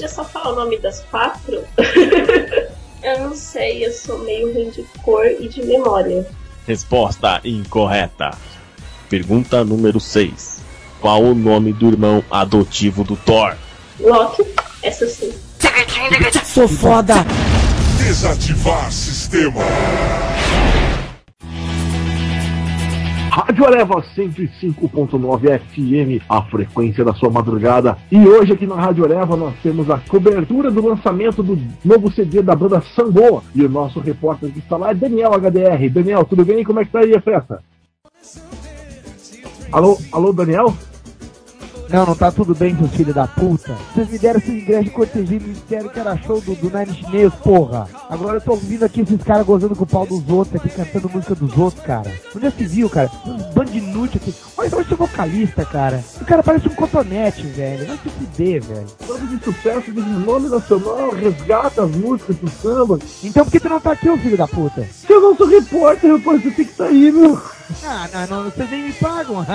Podia só falar o nome das quatro? eu não sei, eu sou meio ruim de cor e de memória. Resposta incorreta. Pergunta número 6. Qual o nome do irmão adotivo do Thor? Loki, essa sim. Sou foda! Desativar sistema. Rádio Areva 105.9 FM, a frequência da sua madrugada. E hoje aqui na Rádio Areva nós temos a cobertura do lançamento do novo CD da banda Samboa. E o nosso repórter que está lá é Daniel HDR. Daniel, tudo bem? Como é que tá aí a festa? Alô, alô, Daniel? Não, não tá tudo bem, seus filhos da puta. Vocês me deram esse ingresso de cortesia e me disseram que era show do, do Nine Nails, porra. Agora eu tô ouvindo aqui esses caras gozando com o pau dos outros aqui, cantando música dos outros, cara. Onde já se viu, cara? Um bando de inútil aqui. Olha só esse vocalista, cara. O cara parece um cotonete, velho. Vai se fuder, velho. Banda de sucesso de nome nacional, resgata as músicas do samba. Então por que tu não tá aqui, ô filho da puta? Se eu não sou repórter, rapaz, você tem que estar aí, meu. Ah, não, não, vocês nem me pagam.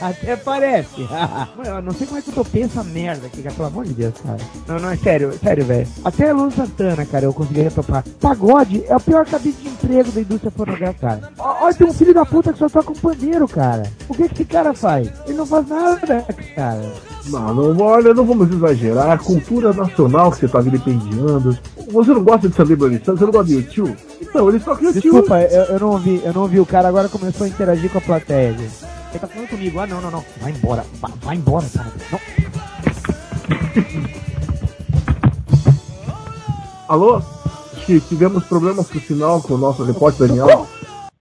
Até parece. Mano, eu não sei como é que eu topei essa merda aqui, cara. Pelo amor de Deus, cara. Não, não, é sério, sério, velho. Até a Santana, cara, eu conseguiria topar. Pagode é o pior cabide de emprego da indústria fonográfica, cara. Ó, tem um filho da puta que só toca um pandeiro, cara. O que que esse cara faz? Ele não faz nada, cara. Não, não, olha, não vamos exagerar. A cultura nacional que você tá vilipendiando. Você não gosta de celebridade? Você não gosta de YouTube? Então, eles tocam YouTube. Desculpa, eu, eu não ouvi, eu não ouvi. O cara agora começou a interagir com a plateia. gente. Ele tá falando comigo. Ah, não, não, não. Vai embora. Vai, vai embora, cara. Não. Alô? Tivemos problemas com o sinal com o nosso repórter Daniel.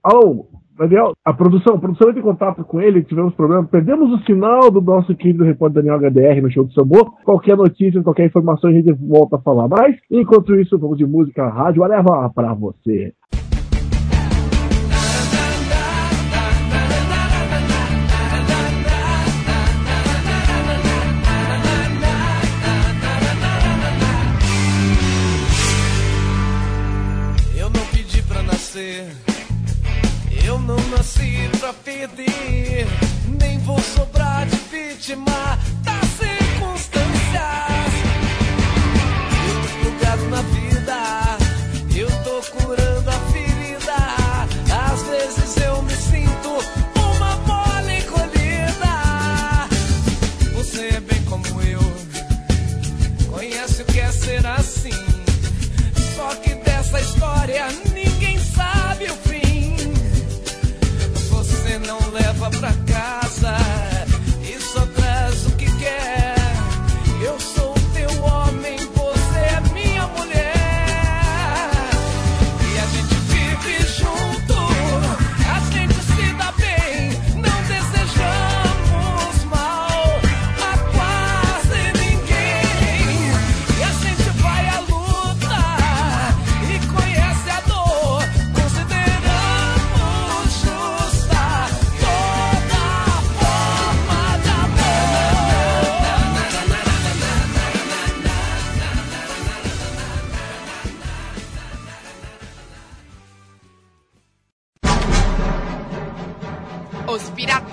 Alô, Daniel, a produção, a produção entra em contato com ele, tivemos problemas, perdemos o sinal do nosso querido repórter Daniel HDR no show do Sambô. Qualquer notícia, qualquer informação a gente volta a falar mais. Enquanto isso, vamos de música rádio, leva pra você. Nasci pra perder, nem vou sobrar de vítima das circunstâncias. Eu tô na vida, eu tô curando a ferida. Às vezes eu me sinto uma bola encolhida. Você é bem como eu, conhece o que é ser assim. Só que dessa história ninguém não leva pra casa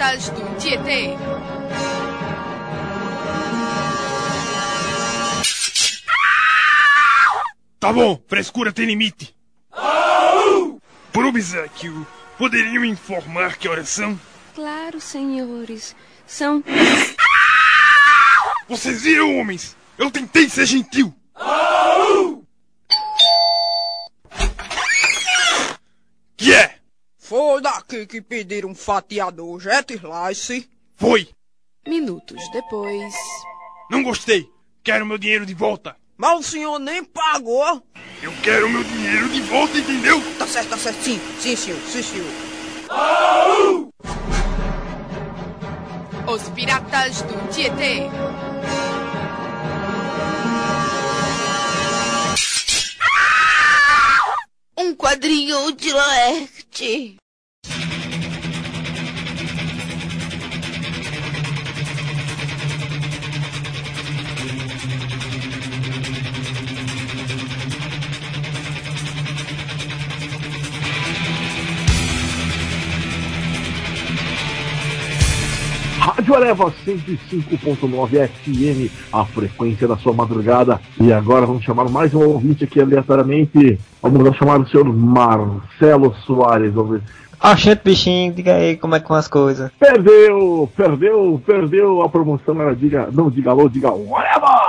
Do Tietê. Tá bom, frescura tem limite. Por obsequio, poderiam me informar que horas são? Claro, senhores. São. Vocês viram, homens? Eu tentei ser gentil é? Foi daqui que pediram um fatiador Jet Slice. Foi. Minutos depois. Não gostei. Quero meu dinheiro de volta. Mas o senhor nem pagou. Eu quero meu dinheiro de volta, entendeu? Tá certo, tá certo. Sim, sim, senhor, sim, senhor. Os Piratas do Tietê. Um quadrinho de Laerte. Rádio Areva 105.9 FM, a frequência da sua madrugada. E agora vamos chamar mais um ouvinte aqui aleatoriamente. Vamos chamar o senhor Marcelo Soares. Vamos ver. Gente, bichinho, diga aí como é que vão as coisas. Perdeu, perdeu, perdeu a promoção. Era diga, não diga alô, diga whatever.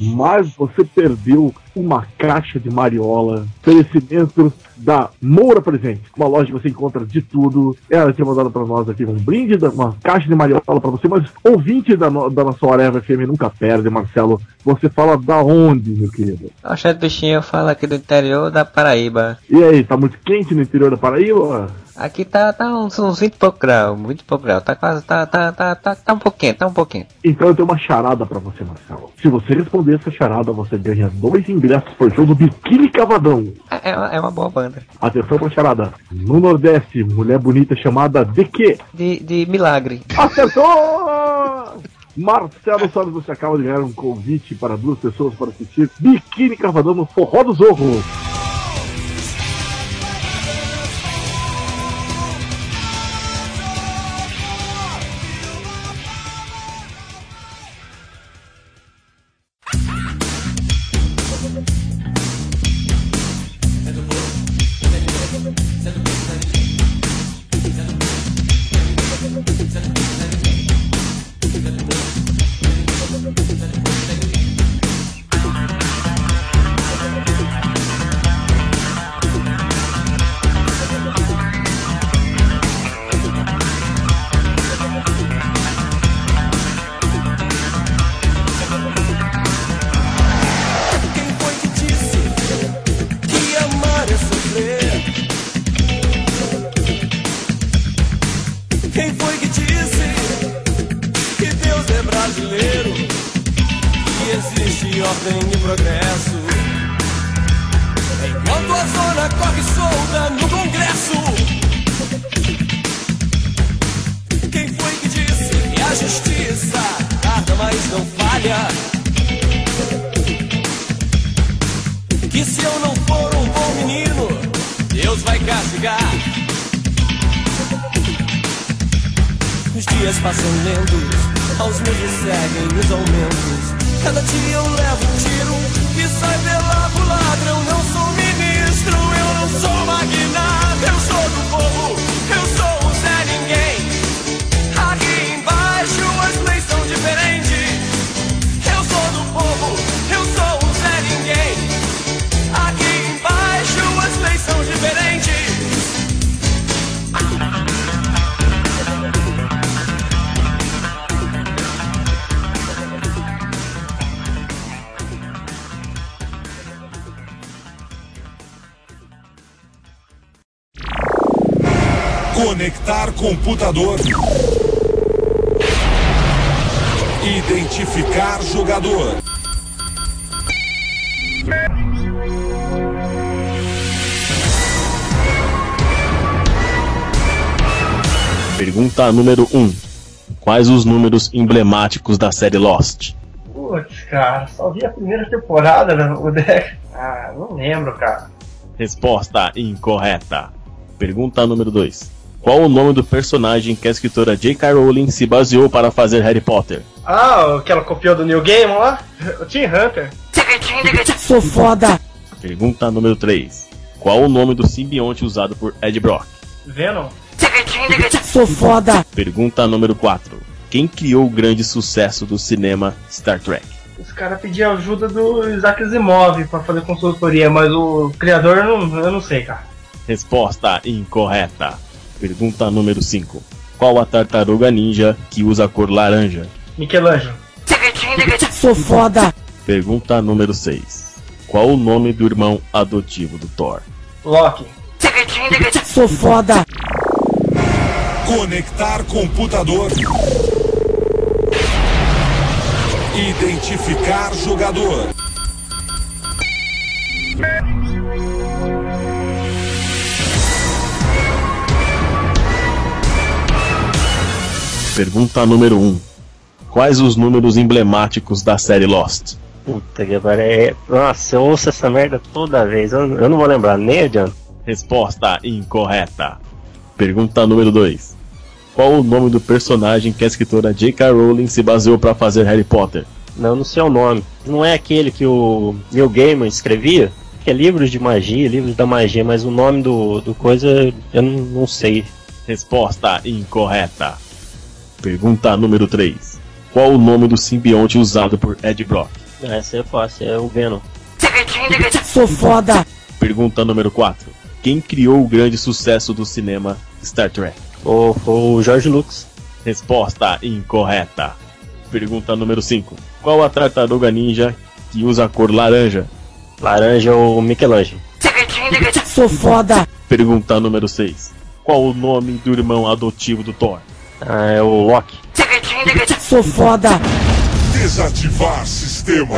Mas você perdeu uma caixa de mariola, oferecimento da Moura Presente, uma loja que você encontra de tudo. Ela tinha mandado para nós aqui um brinde, uma caixa de mariola para você, mas ouvinte da, no- da nossa Areva FM nunca perde, Marcelo. Você fala da onde, meu querido? Ah, gente, bichinho, eu falo aqui do interior da Paraíba. E aí, tá muito quente no interior da Paraíba? Aqui tá, tá uns, uns 20 e pouco graus, 20 e pouco graus. Tá quase, tá, tá, tá, tá, tá um pouquinho, tá um pouquinho. Então eu tenho uma charada pra você, Marcelo. Se você responder essa charada, você ganha dois ingressos show do Biquíni Cavadão. É, é uma- é uma boa banda. Atenção pra charada. No Nordeste, mulher bonita chamada de quê? De, de milagre. Acertou! Marcelo Soares, você acaba de ganhar um convite para duas pessoas para assistir Biquíni Cavadão no Forró do Zorro. Computador. Identificar jogador. Pergunta número 1. Quais os números emblemáticos da série Lost? Putz, cara, só vi a primeira temporada, né? O deck. Ah, não lembro, cara. Resposta incorreta. Pergunta número 2. Qual o nome do personagem que a escritora J.K. Rowling se baseou para fazer Harry Potter? Ah, o que ela copiou do New Game lá? O Team Hunter. Sou foda! Pergunta número 3. Qual o nome do simbionte usado por Ed Brock? Venom. Sou foda! Pergunta número 4. Quem criou o grande sucesso do cinema Star Trek? Os caras pediam ajuda do Isaac Asimov pra fazer consultoria, mas o criador eu não, eu não sei, cara. Resposta incorreta. Pergunta número 5. Qual a tartaruga ninja que usa a cor laranja? Michelangelo. Sou foda! Pergunta número 6. Qual o nome do irmão adotivo do Thor? Loki. Sou foda! Conectar computador. Identificar jogador. Pergunta número 1. Quais os números emblemáticos da série Lost? Puta que pariu. É... Nossa, eu ouço essa merda toda vez. Eu, eu não vou lembrar, nem adianta. Resposta incorreta. Pergunta número 2. Qual o nome do personagem que a escritora J.K. Rowling se baseou para fazer Harry Potter? Não, não sei o nome. Não é aquele que o Neil Gaiman escrevia? Que é livros de magia, livros da magia, mas o nome do, do coisa eu não, não sei. Resposta incorreta. Pergunta número 3. Qual o nome do simbionte usado por Ed Brock? Essa é fácil, é o Venom. Sou foda! Pergunta número 4. Quem criou o grande sucesso do cinema Star Trek? O, o George Lucas. Resposta incorreta. Pergunta número 5. Qual a tartaruga ninja que usa a cor laranja? Laranja ou Michelangelo. Sou foda! Pergunta número 6. Qual o nome do irmão adotivo do Thor? Ah, é o Loki. Sou foda! Desativar sistema.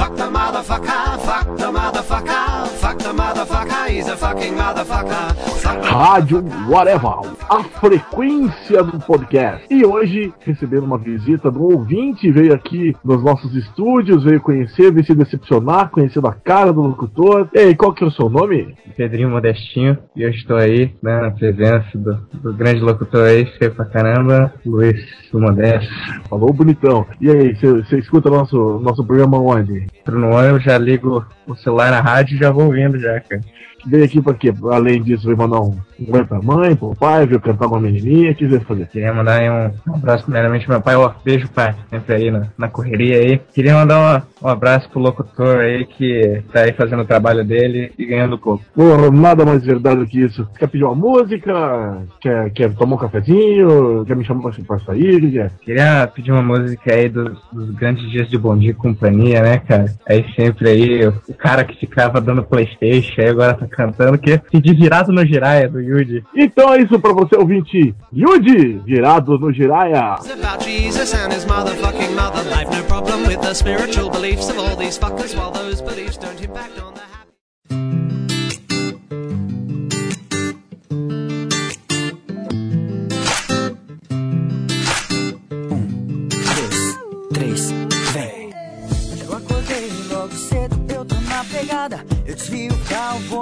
Fuck the motherfucker, fuck the motherfucker, fuck the motherfucker, he's a fucking motherfucker. Fuck the Rádio Whatever, a frequência do podcast. E hoje, recebendo uma visita do ouvinte, veio aqui nos nossos estúdios, veio conhecer, veio se decepcionar, conhecendo a cara do locutor. E aí, qual que é o seu nome? Pedrinho Modestinho, e eu estou aí, né, na presença do, do grande locutor aí, feio pra caramba, Luiz o Modesto. Falou bonitão. E aí, você escuta nosso, nono programa onde? Entro no ônibus, já ligo o celular na rádio e já vou ouvindo já, cara. Veio aqui pra quê? Além disso, veio mandar um, um oi pra mãe, pro pai, veio cantar uma menininha, o que veio fazer? Queria mandar aí um, um abraço primeiramente pro meu pai, ó, beijo pai, sempre aí na, na correria aí. Queria mandar uma- um abraço pro locutor aí que tá aí fazendo o trabalho dele e ganhando pouco. Porra, nada mais verdade do que isso. Quer pedir uma música? Quer, quer tomar um cafezinho? Quer me chamar pra, pra sair? Que quer? Queria pedir uma música aí dos, dos grandes dias de Bom Dia e Companhia, né, cara? Aí sempre aí, o cara que ficava dando Playstation, aí agora tá cantando, que pedi virado no Jiraya, do Yuji. Então é isso pra você, ouvinte. Yudi, virado no Jiraya.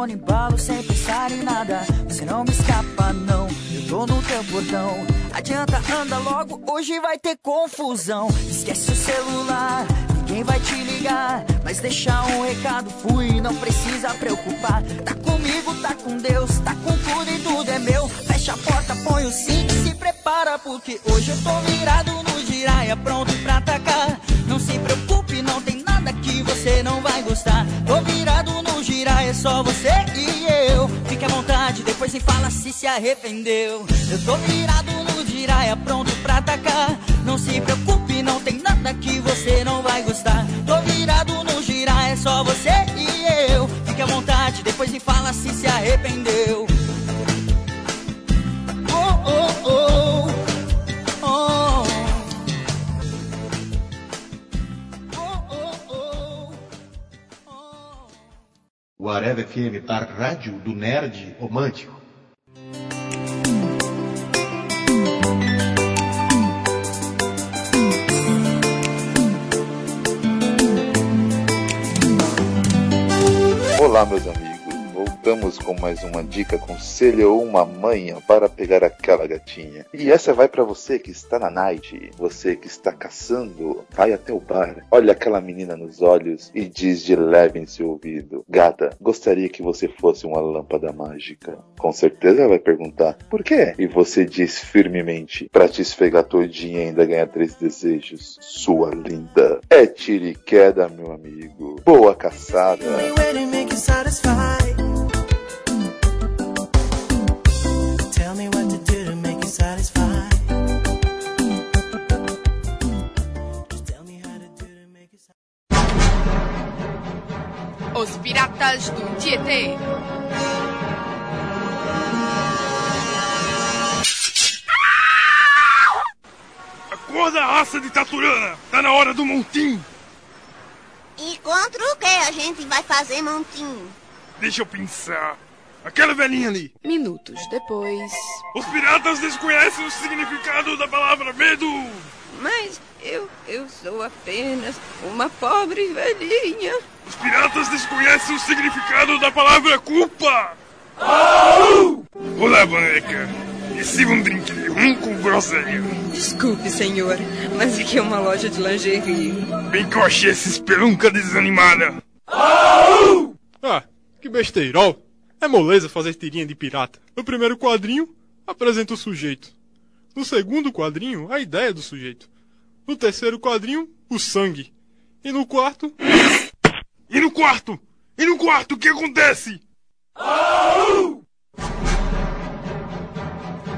No embalo sem pensar em nada. Você não me escapa, não. Eu tô no teu portão. Adianta, anda logo, hoje vai ter confusão. Esquece o celular, ninguém vai te ligar. Mas deixa um recado, fui, não precisa preocupar. Tá comigo, tá com Deus, tá com tudo e tudo é meu. Fecha a porta, põe o cinto e se prepara, porque hoje eu tô virado no giraia, pronto pra atacar. Não se preocupe, não tem nada que você não vai gostar. Tô virado só você e eu. Fique à vontade, depois me fala se se arrependeu. Eu tô virado no giraia, pronto pra atacar. Não se preocupe, não tem nada que você não vai gostar. Tô virado no giraia, é só você e eu. Fique à vontade, depois me fala se se arrependeu. Oh, oh. Oh. O Areva FM, a rádio do nerd romântico. Olá, meus amigos. Voltamos com mais uma dica, conselho ou uma manha para pegar aquela gatinha. E essa vai para você que está na night, você que está caçando, vai até o bar, olha aquela menina nos olhos e diz de leve em seu ouvido: Gata, gostaria que você fosse uma lâmpada mágica. Com certeza ela vai perguntar: Por quê? E você diz firmemente: Pra te esfregar todinha e ainda ganhar três desejos. Sua linda. É tiro e queda, meu amigo. Boa caçada. Os Piratas do Tietê. Acorda, raça de Taturana! Tá na hora do montinho! E contra o que a gente vai fazer, Montinho? Deixa eu pensar. Aquela velhinha ali. Minutos depois. Os piratas desconhecem o significado da palavra medo! Mas eu, eu sou apenas uma pobre velhinha. Os piratas desconhecem o significado da palavra culpa! Olá, boneca. Receba um drink de rum com groselha. Desculpe, senhor, mas aqui é uma loja de lingerie. Bem que eu achei essa espelunca desanimada. Ah, que besteirol. É moleza fazer tirinha de pirata. No primeiro quadrinho, apresenta o sujeito. No segundo quadrinho, a ideia do sujeito. No terceiro quadrinho, o sangue. E no quarto. E no quarto? E no quarto, o que acontece?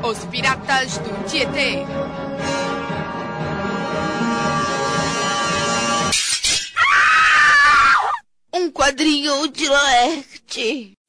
Os Piratas do Tietê. Um quadrinho de Laerte.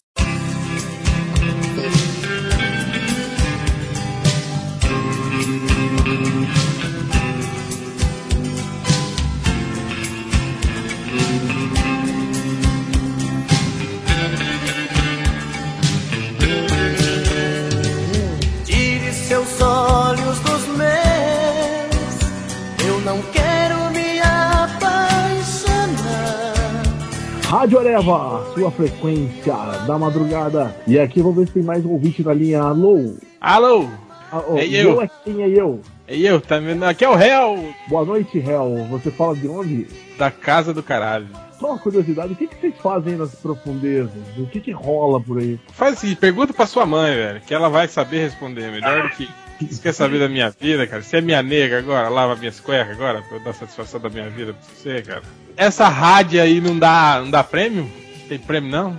Rádio Areva, sua frequência da madrugada. E aqui vamos ver se tem mais um ouvinte na linha. Alô? Alô? Ah, É eu. é quem é eu? É eu, tá vendo? Aqui é o réu Boa noite, Hel. Você fala de onde? da casa do caralho. Só uma curiosidade, o que, que vocês fazem nas profundezas? O que, que rola por aí? Faz seguinte, pergunta pra sua mãe, velho, que ela vai saber responder melhor do que. Você quer saber da minha vida, cara? Você é minha nega agora, lava minhas cuecas agora, pra eu dar satisfação da minha vida pra você, cara. Essa rádio aí não dá, não dá prêmio? Tem prêmio não?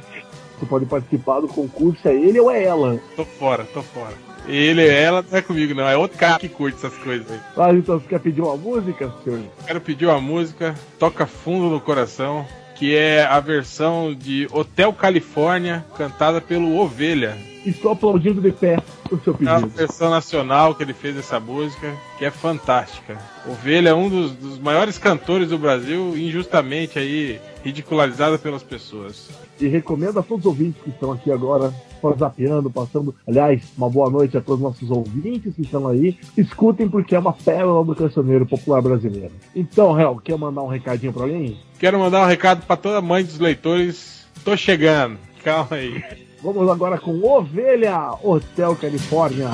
Você pode participar do concurso, é ele ou é ela? Tô fora, tô fora. Ele, ela não é comigo não, é outro cara que curte essas coisas aí. Ah, então você quer pedir uma música, senhor? Quero pedir uma música, toca fundo no coração, que é a versão de Hotel Califórnia, cantada pelo Ovelha. Estou aplaudindo de pé o seu É uma pedido. versão nacional que ele fez dessa música, que é fantástica. Ovelha é um dos, dos maiores cantores do Brasil, injustamente aí ridicularizado pelas pessoas. E recomendo a todos os ouvintes que estão aqui agora, zapeando, passando. Aliás, uma boa noite a todos os nossos ouvintes que estão aí. Escutem porque é uma pérola do cancioneiro popular brasileiro. Então, Hel, quer mandar um recadinho pra alguém? Quero mandar um recado para toda mãe dos leitores. Tô chegando. Calma aí. Vamos agora com Ovelha, Hotel Califórnia.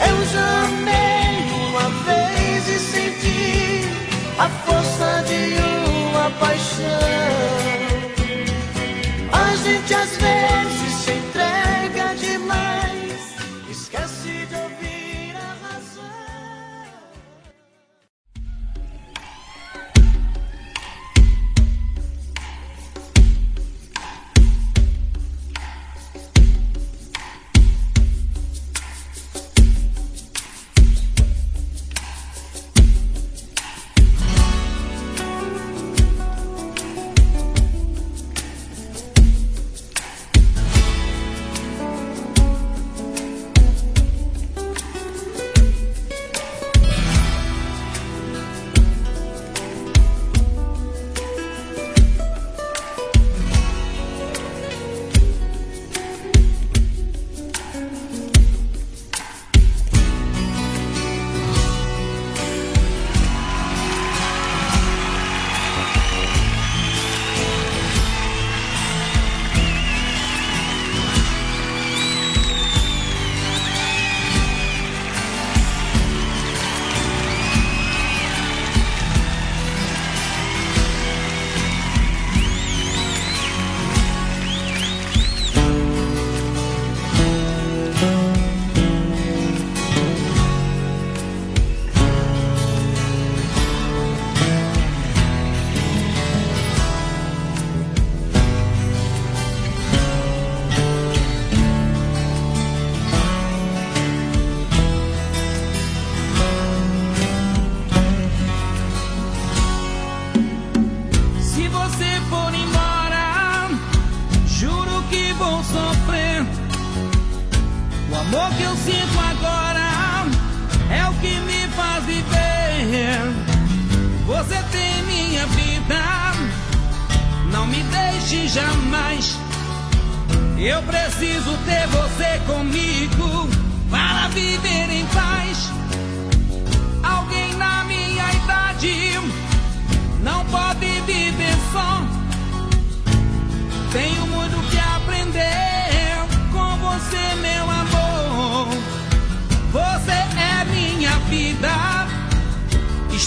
Eu já amei uma vez e senti a força de uma paixão. A gente às vezes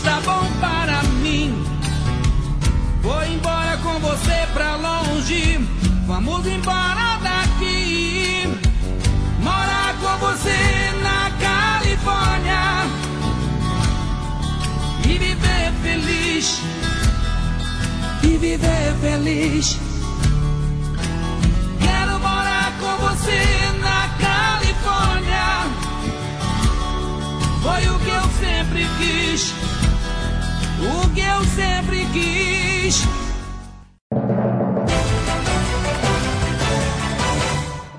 está bom para mim. Vou embora com você pra longe, vamos embora daqui. Morar com você na Califórnia e viver feliz e viver feliz. Quero morar com você na Califórnia. Foi o que eu sempre quis. O que eu sempre quis.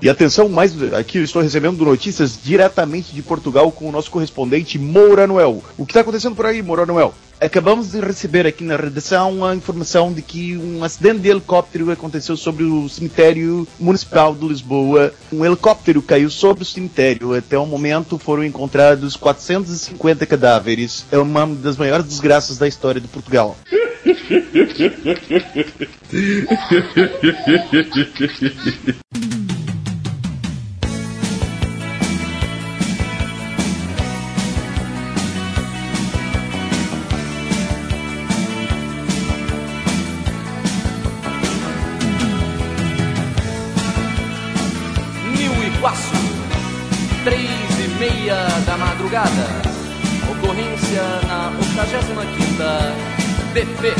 E atenção, mais aqui eu estou recebendo notícias diretamente de Portugal com o nosso correspondente Moura Noel. O que está acontecendo por aí, Moura Noel? Acabamos de receber aqui na redação a informação de que um acidente de helicóptero aconteceu sobre o cemitério municipal de Lisboa. Um helicóptero caiu sobre o cemitério. Até o momento foram encontrados 450 cadáveres. É uma das maiores desgraças da história de Portugal. BP.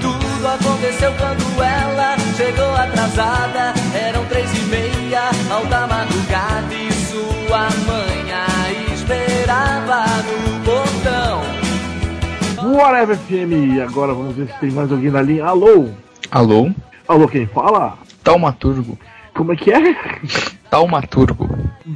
Tudo aconteceu quando ela chegou atrasada. Eram três e meia, alta madrugada. E sua mãe a esperava no portão. Whatever FM, agora vamos ver se tem mais alguém na linha. Alô? Alô? Alô, quem fala? Taumaturgo. Como é que é? Taumaturgo.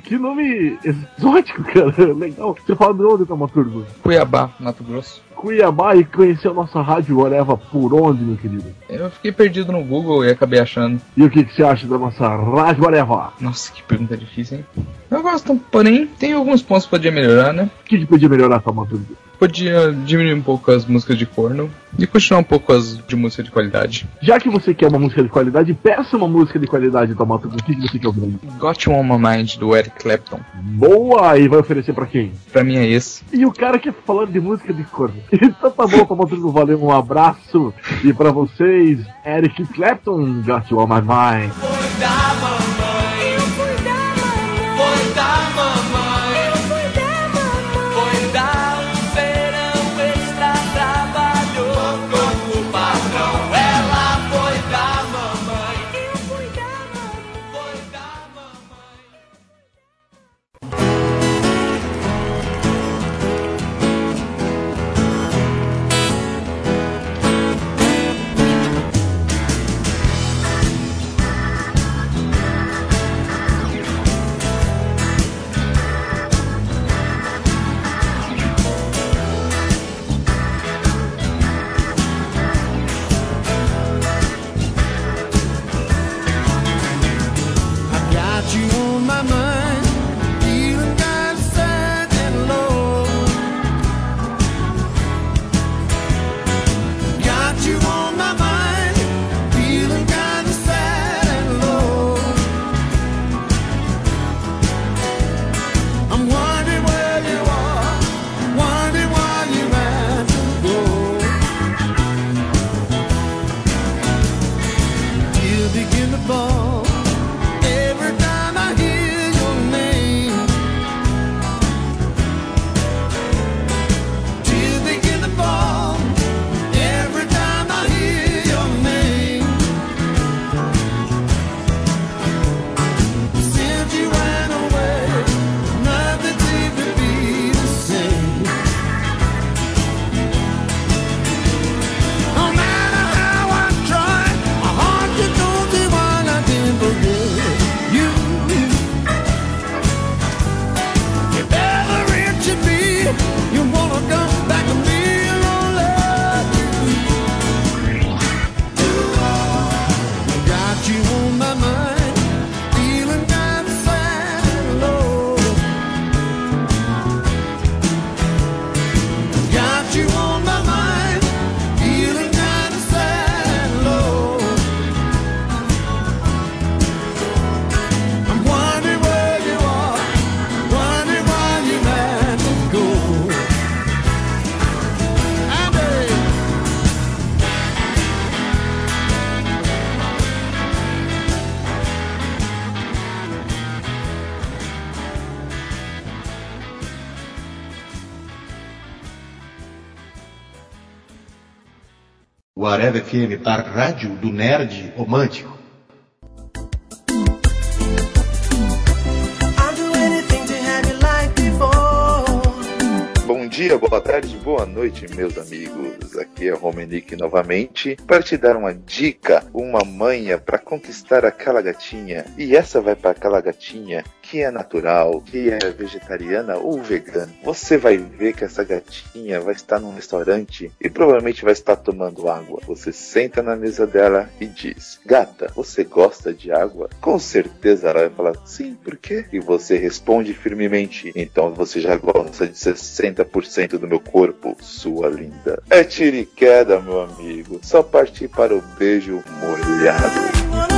Que nome exótico, cara. Legal. Você fala de onde, Taumaturgo? Cuiabá, Mato Grosso. Cuiabá e conheceu a nossa rádio Oreva por onde, meu querido? Eu fiquei perdido no Google e acabei achando. E o que, que você acha da nossa rádio Oreva? Nossa, que pergunta difícil, hein? Eu gosto, porém, tem alguns pontos que podia melhorar, né? O que, que podia melhorar, Taumaturgo? Podia diminuir um pouco as músicas de corno e continuar um pouco as de música de qualidade. Já que você quer uma música de qualidade, peça uma música de qualidade, Tomato. O que você quer ouvir? Got You On My Mind, do Eric Clapton. Boa! E vai oferecer pra quem? Pra mim é esse. E o cara que falando de música de corno. Então tá bom, Tomato. Valeu, um abraço. E pra vocês, Eric Clapton, Got You On My Mind. O Areva FM, a rádio do nerd romântico. Bom dia, boa tarde, boa noite, meus amigos. Aqui é Romenick novamente para te dar uma dica, uma manha para conquistar aquela gatinha. E essa vai para aquela gatinha que é natural, que é vegetariana ou vegana. Você vai ver que essa gatinha vai estar num restaurante e provavelmente vai estar tomando água. Você senta na mesa dela e diz: Gata, você gosta de água? Com certeza ela vai falar: Sim, por quê? E você responde firmemente: Então você já gosta de 60% do meu corpo, sua linda. É tiro e queda, meu amigo. Só partir para o beijo molhado.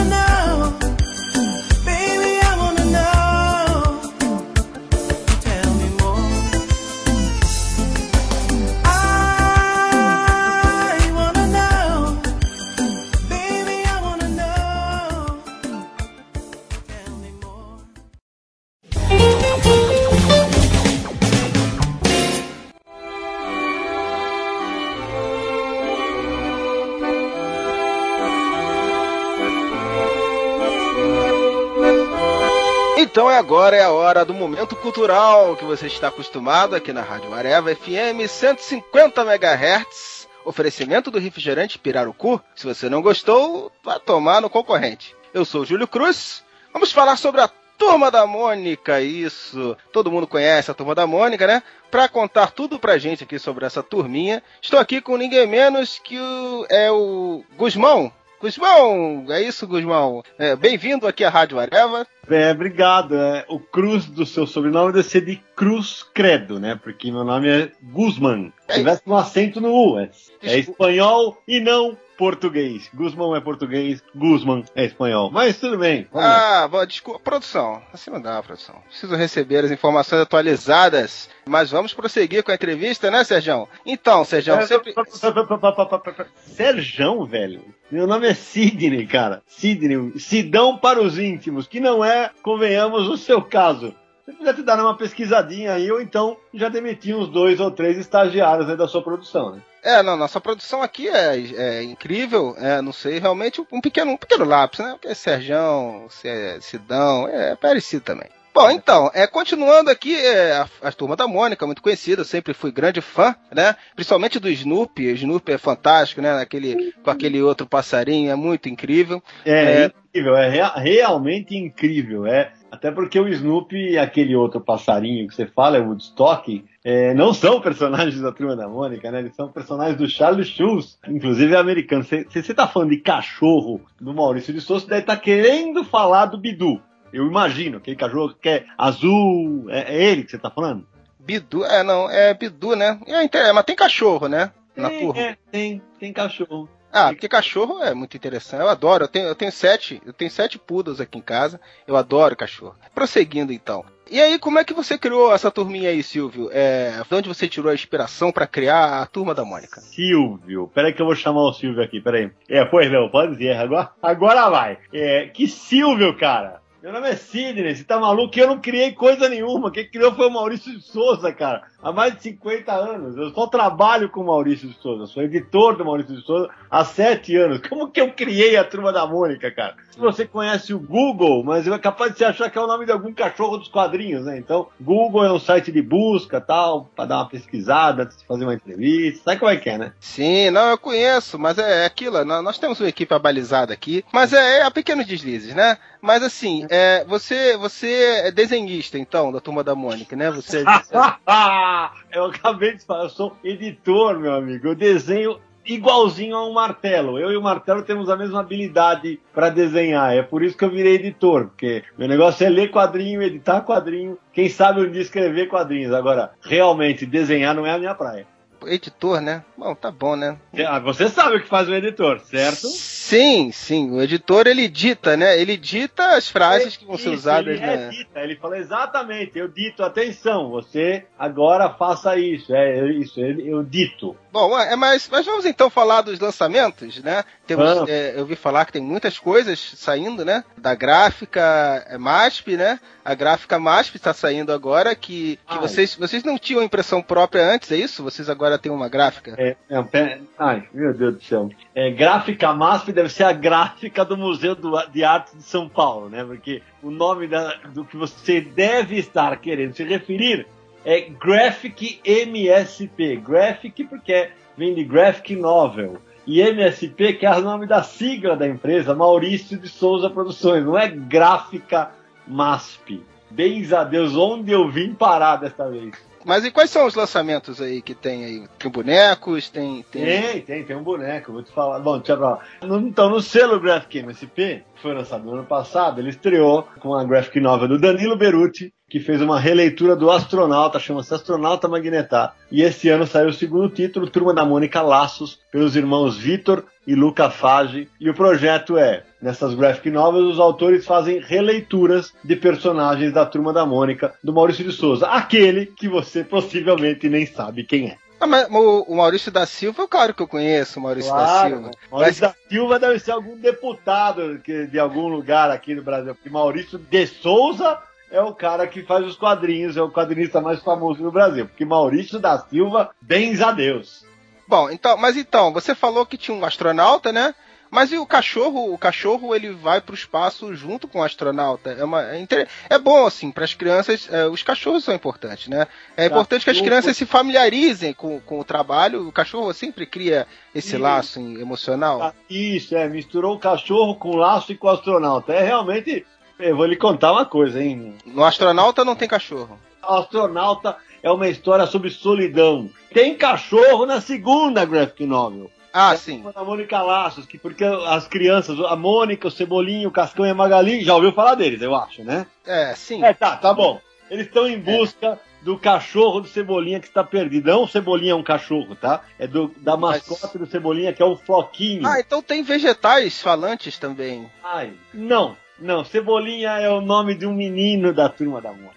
Agora, é a hora do momento cultural que você está acostumado aqui na Rádio Areva FM 150 MHz. Oferecimento do refrigerante Pirarucu. Se você não gostou, vá tomar no concorrente. Eu sou Júlio Cruz. Vamos falar sobre a Turma da Mônica, isso. Todo mundo conhece a Turma da Mônica, né? Pra contar tudo pra gente aqui sobre essa turminha, estou aqui com ninguém menos que o, é o Gusmão. Guzmão, é isso, Guzmão. É, Bem-vindo aqui à Rádio Areva. É, obrigado. É, o Cruz do seu sobrenome deve ser de Cruz Credo, né? Porque meu nome é Guzman. Se tivesse um acento no U. É, é espanhol e não português. Guzman é português, Guzman é espanhol. Mas tudo bem. Ah, bom, desculpa. Produção, assim não dá, produção. Preciso receber as informações atualizadas. Mas vamos prosseguir com a entrevista, né, Serjão? Então, Serjão, É, sempre. Serjão, velho. Meu nome é Sidney, cara. Sidney. Sidão para os íntimos, que não é, convenhamos, o seu caso. Você podia te dar uma pesquisadinha aí, ou então já demitir uns dois ou três estagiários aí da sua produção, né? É, não, nossa produção aqui é, é incrível, é, não sei, realmente um pequeno, um pequeno lápis, né? Porque é Serjão, se é Sidão, é parecido também. Bom, então, é, continuando aqui, é, a, a Turma da Mônica, muito conhecida, sempre fui grande fã, né? Principalmente do Snoopy, o Snoopy é fantástico, né? Aquele, com aquele outro passarinho, é muito incrível. É, incrível, é rea- realmente incrível. É, até porque o Snoopy e aquele outro passarinho que você fala, é o Woodstock, é, não são personagens da Turma da Mônica, né? Eles são personagens do Charles Schulz, inclusive é americano. Se você tá falando de cachorro do Maurício de Souza, você deve estar querendo falar do Bidu. Eu imagino, aquele cachorro que é azul, é, é ele que você tá falando? Bidu, é, não, é Bidu, né? É, inte- mas tem cachorro, né? Na Tem, turma. é, tem, tem cachorro. Ah, porque cachorro é muito interessante. Eu adoro. Eu tenho, eu tenho sete, eu tenho sete poodles aqui em casa. Eu adoro cachorro. Prosseguindo então. E aí, como é que você criou essa turminha aí, Silvio? É, de onde você tirou a inspiração pra criar a turma da Mônica? Silvio. Peraí que eu vou chamar o Silvio aqui, peraí. É, pois não, pode dizer, agora, agora vai. É, que Silvio, cara? Meu nome é Sidney, você tá maluco? Eu não criei coisa nenhuma. Quem criou foi o Maurício de Souza, cara. Há mais de 50 anos. Eu só trabalho com o Maurício de Souza. Sou editor do Maurício de Souza há 7 anos. Como que eu criei a turma da Mônica, cara? Se você conhece o Google, mas é capaz de você achar que é o nome de algum cachorro dos quadrinhos, né? Então, Google é um site de busca tal, pra dar uma pesquisada, fazer uma entrevista. Sabe como é que é, né? Sim, não, eu conheço, mas é, é aquilo. nó- Nós temos uma equipe abalizada aqui, mas é, é pequenos deslizes, né? Mas assim, é, você, você é desenhista, então, da turma da Mônica, né? Você, eu acabei de falar, eu sou editor, meu amigo. Eu desenho igualzinho a um martelo. Eu e o martelo temos a mesma habilidade para desenhar. É por isso que eu virei editor, porque meu negócio é ler quadrinho, editar quadrinho. Quem sabe um dia escrever quadrinhos. Agora, realmente, desenhar não é a minha praia. Editor, né? Bom, tá bom, né? Ah, Você sabe o que faz o editor, certo? Sim, sim. O editor ele dita, né? Ele dita as frases que vão ser usadas, ele né? edita, ele fala exatamente, eu dito, atenção, você agora faça isso, é isso, eu dito. Bom, é, mas, mas vamos então falar dos lançamentos, né? Temos, é, eu vi falar que tem muitas coisas saindo, né? Da gráfica é, MASP, né? A gráfica MASP está saindo agora, que, que Ai. vocês, vocês não tinham impressão própria antes, é isso? Vocês agora têm uma gráfica? É, pera- ai, meu Deus do céu. É, gráfica MASP deve ser a gráfica do Museu do- de Arte de São Paulo, né? Porque o nome da- do que você deve estar querendo se referir é Graphic MSP. Graphic porque vem de Graphic Novel. E MSP, que é o nome da sigla da empresa, Maurício de Souza Produções, não é Gráfica MASP. Bens a Deus, onde eu vim parar desta vez. Mas e quais são os lançamentos aí que tem aí? Tem bonecos, tem. tem... Tem, tem, tem um boneco, vou te falar. Bom, deixa pra lá. No- Então, no selo Graphic MSP, que foi lançado no ano passado, ele estreou com a graphic novel do Danilo Beruti, que fez uma releitura do Astronauta, chama-se Astronauta Magnetar. E esse ano saiu o segundo título, Turma da Mônica Laços, pelos irmãos Vitor e Luca Fage. E o projeto é, nessas graphic novels, os autores fazem releituras de personagens da Turma da Mônica, do Maurício de Souza, aquele que você possivelmente nem sabe quem é. Ah, mas o, o Maurício da Silva, claro que eu conheço o Maurício da Claro, Silva. Maurício da Silva deve ser algum deputado de algum lugar aqui no Brasil. Porque Maurício de Souza é o cara que faz os quadrinhos, é o quadrinista mais famoso no Brasil. Porque Maurício da Silva, bens a Deus. Bom, então, mas então, você falou que tinha um astronauta, né? Mas e o cachorro? O cachorro ele vai para o espaço junto com o astronauta. É, uma, é, inter- é bom assim para as crianças. é, os cachorros são importantes, né? É importante que as Cachorro- crianças se familiarizem com, com o trabalho. O cachorro sempre cria esse laço em- emocional. Isso, é, misturou o cachorro com o laço e com o astronauta. É realmente. Eu vou lhe contar uma coisa, hein? No astronauta não tem cachorro. Astronauta é uma história sobre solidão. Tem cachorro na segunda graphic novel. Ah, É a sim. da Mônica Laços, que porque as crianças, a Mônica, o Cebolinha, o Cascão e a Magali, já ouviu falar deles, eu acho, né? É, sim. É, tá, tá bom. Eles estão em busca do cachorro do Cebolinha que está perdido. Não o Cebolinha é um cachorro, tá? É do, da mascote do Cebolinha, que é o Floquinho. Ah, então tem vegetais falantes também. Ai, não, não. Cebolinha é o nome de um menino da turma da Mônica.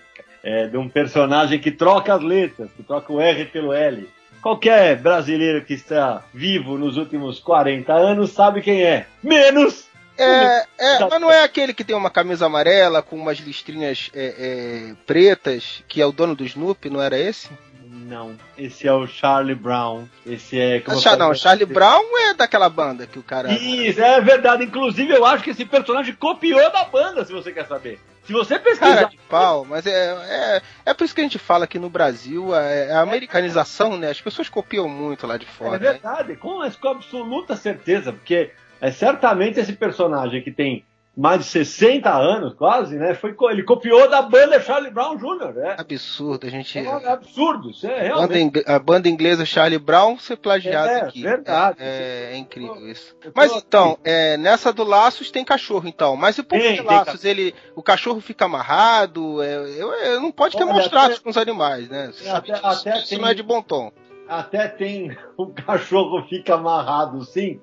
É de um personagem que troca as letras, que troca o R pelo L. Qualquer brasileiro que está vivo nos últimos 40 anos sabe quem é. Menos É, é, mas não é aquele que tem uma camisa amarela com umas listrinhas é, é, pretas, que é o dono do Snoopy, não era esse? Não, esse é o Charlie Brown. Esse é. como não, Charlie Brown é daquela banda que o cara. Isso, é verdade. Inclusive, eu acho que esse personagem copiou da banda, se você quer saber. Se você pesquisar. Cara de pau, mas é, é, é por isso que a gente fala que no Brasil é, é a americanização, né? As pessoas copiam muito lá de É fora. né? verdade, com, com absoluta certeza, porque é certamente esse personagem que tem mais de 60 anos, quase, né? Foi, ele copiou da banda Charlie Brown Jr., né? Absurdo, a gente. É um absurdo, isso é banda, realmente. ing- a banda inglesa Charlie Brown ser plagiado É, aqui. verdade. É, é incrível isso. Mas então, é, nessa do Laços tem cachorro, então. Mas e por que Laços? Ele, o cachorro fica amarrado? É, eu, não pode ter Olha, maus tratos com os animais, né? Até- até isso tem- não é de bom tom. Até tem. O cachorro fica amarrado, sim,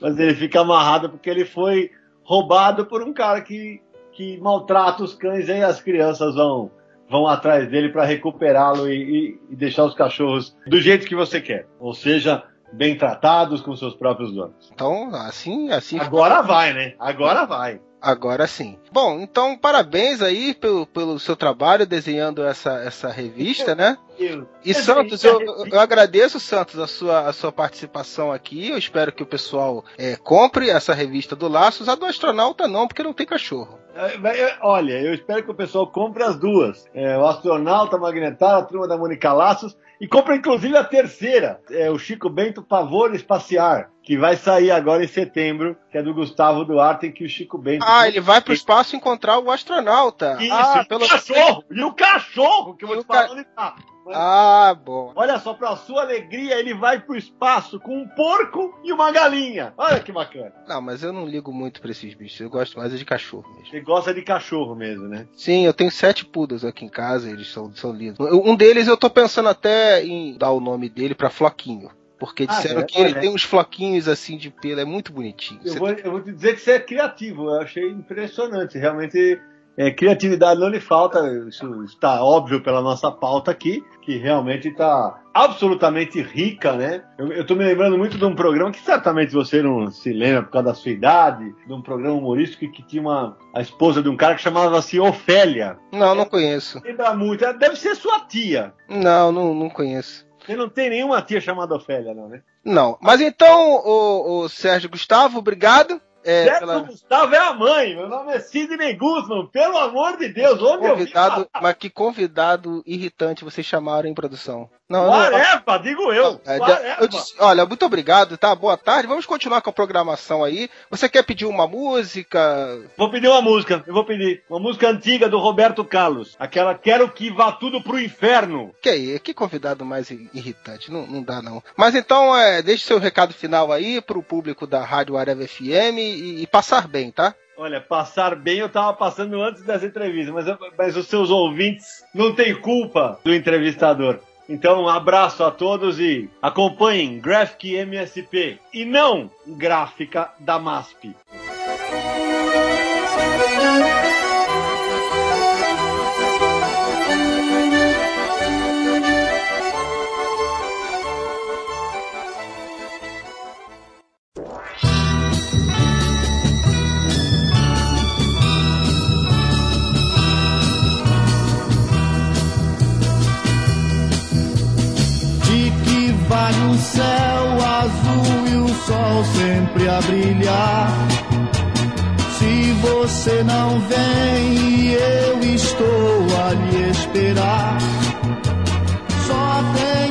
mas ele fica amarrado porque ele foi roubado por um cara que, que maltrata os cães e aí as crianças vão, vão atrás dele para recuperá-lo e, e- e deixar os cachorros do jeito que você quer. Ou seja, bem tratados com seus próprios donos. Então, assim, assim. Agora vai, né? Agora vai. Agora sim. Bom, então parabéns aí pelo, pelo seu trabalho desenhando essa, essa revista, né? E Santos, eu, eu agradeço, Santos, a sua, a sua participação aqui. Eu espero que o pessoal é, compre essa revista do Laços. A do astronauta não, porque não tem cachorro. É, é, Olha, eu espero que o pessoal compre as duas. É, o Astronauta Magnetar, a turma da Mônica Laços, e compre inclusive a terceira, é, o Chico Bento Pavor Espaciar, que vai sair agora em setembro, que é do Gustavo Duarte, que o Chico Bento. Ah, ele vai pro espaço encontrar o astronauta. Isso, ah, e o cachorro! E o cachorro, que eu vou te falar onde tá. Ah, bom. Olha só, pra sua alegria, ele vai pro espaço com um porco e uma galinha. Olha que bacana. Não, mas eu não ligo muito pra esses bichos. Eu gosto mais é de cachorro mesmo. Ele gosta de cachorro mesmo, né? Sim, eu tenho sete poodles aqui em casa, eles são, são lindos. Um deles eu tô pensando até em dar o nome dele pra Floquinho. Porque Ah, disseram é? que ele Olha. tem uns floquinhos assim de pelo, é muito bonitinho. Eu Você vou, eu vou te dizer que você é criativo, eu achei impressionante. Realmente, é, criatividade não lhe falta, isso está óbvio pela nossa pauta aqui, que realmente está absolutamente rica, né? Eu, tô me lembrando muito de um programa que certamente você não se lembra por causa da sua idade, de um programa humorístico que, que tinha uma, a esposa de um cara que chamava-se Ofélia. Não, não conheço. Lembra muito, ela deve ser sua tia. Não, não, não conheço. Você não tem nenhuma tia chamada Ofélia, não, né? Não. Mas então, o, o Sérgio Gustavo, obrigado. É, pela Gustavo é a mãe, meu nome é Sidney Guzman, pelo amor de Deus, onde eu vi convidado, mas que convidado irritante vocês chamaram em produção. Não, não- digo eu. É, eu disse, olha, muito obrigado, tá? Boa tarde. Vamos continuar com a programação aí. Você quer pedir uma música? Vou pedir uma música, eu vou pedir. Uma música antiga do Roberto Carlos. Aquela Quero que vá tudo pro inferno. Que aí, que convidado mais irritante, não, não dá não. Mas então, é, deixe seu recado final aí pro público da Rádio Areva FM e, e passar bem, tá? Olha, passar bem eu tava passando antes das entrevistas, mas, mas os seus ouvintes não têm culpa do entrevistador. Então, um abraço a todos e acompanhem Graphic MSP e não Gráfica da MASP. Sol sempre a brilhar? Se você não vem eu estou a lhe esperar, só tenho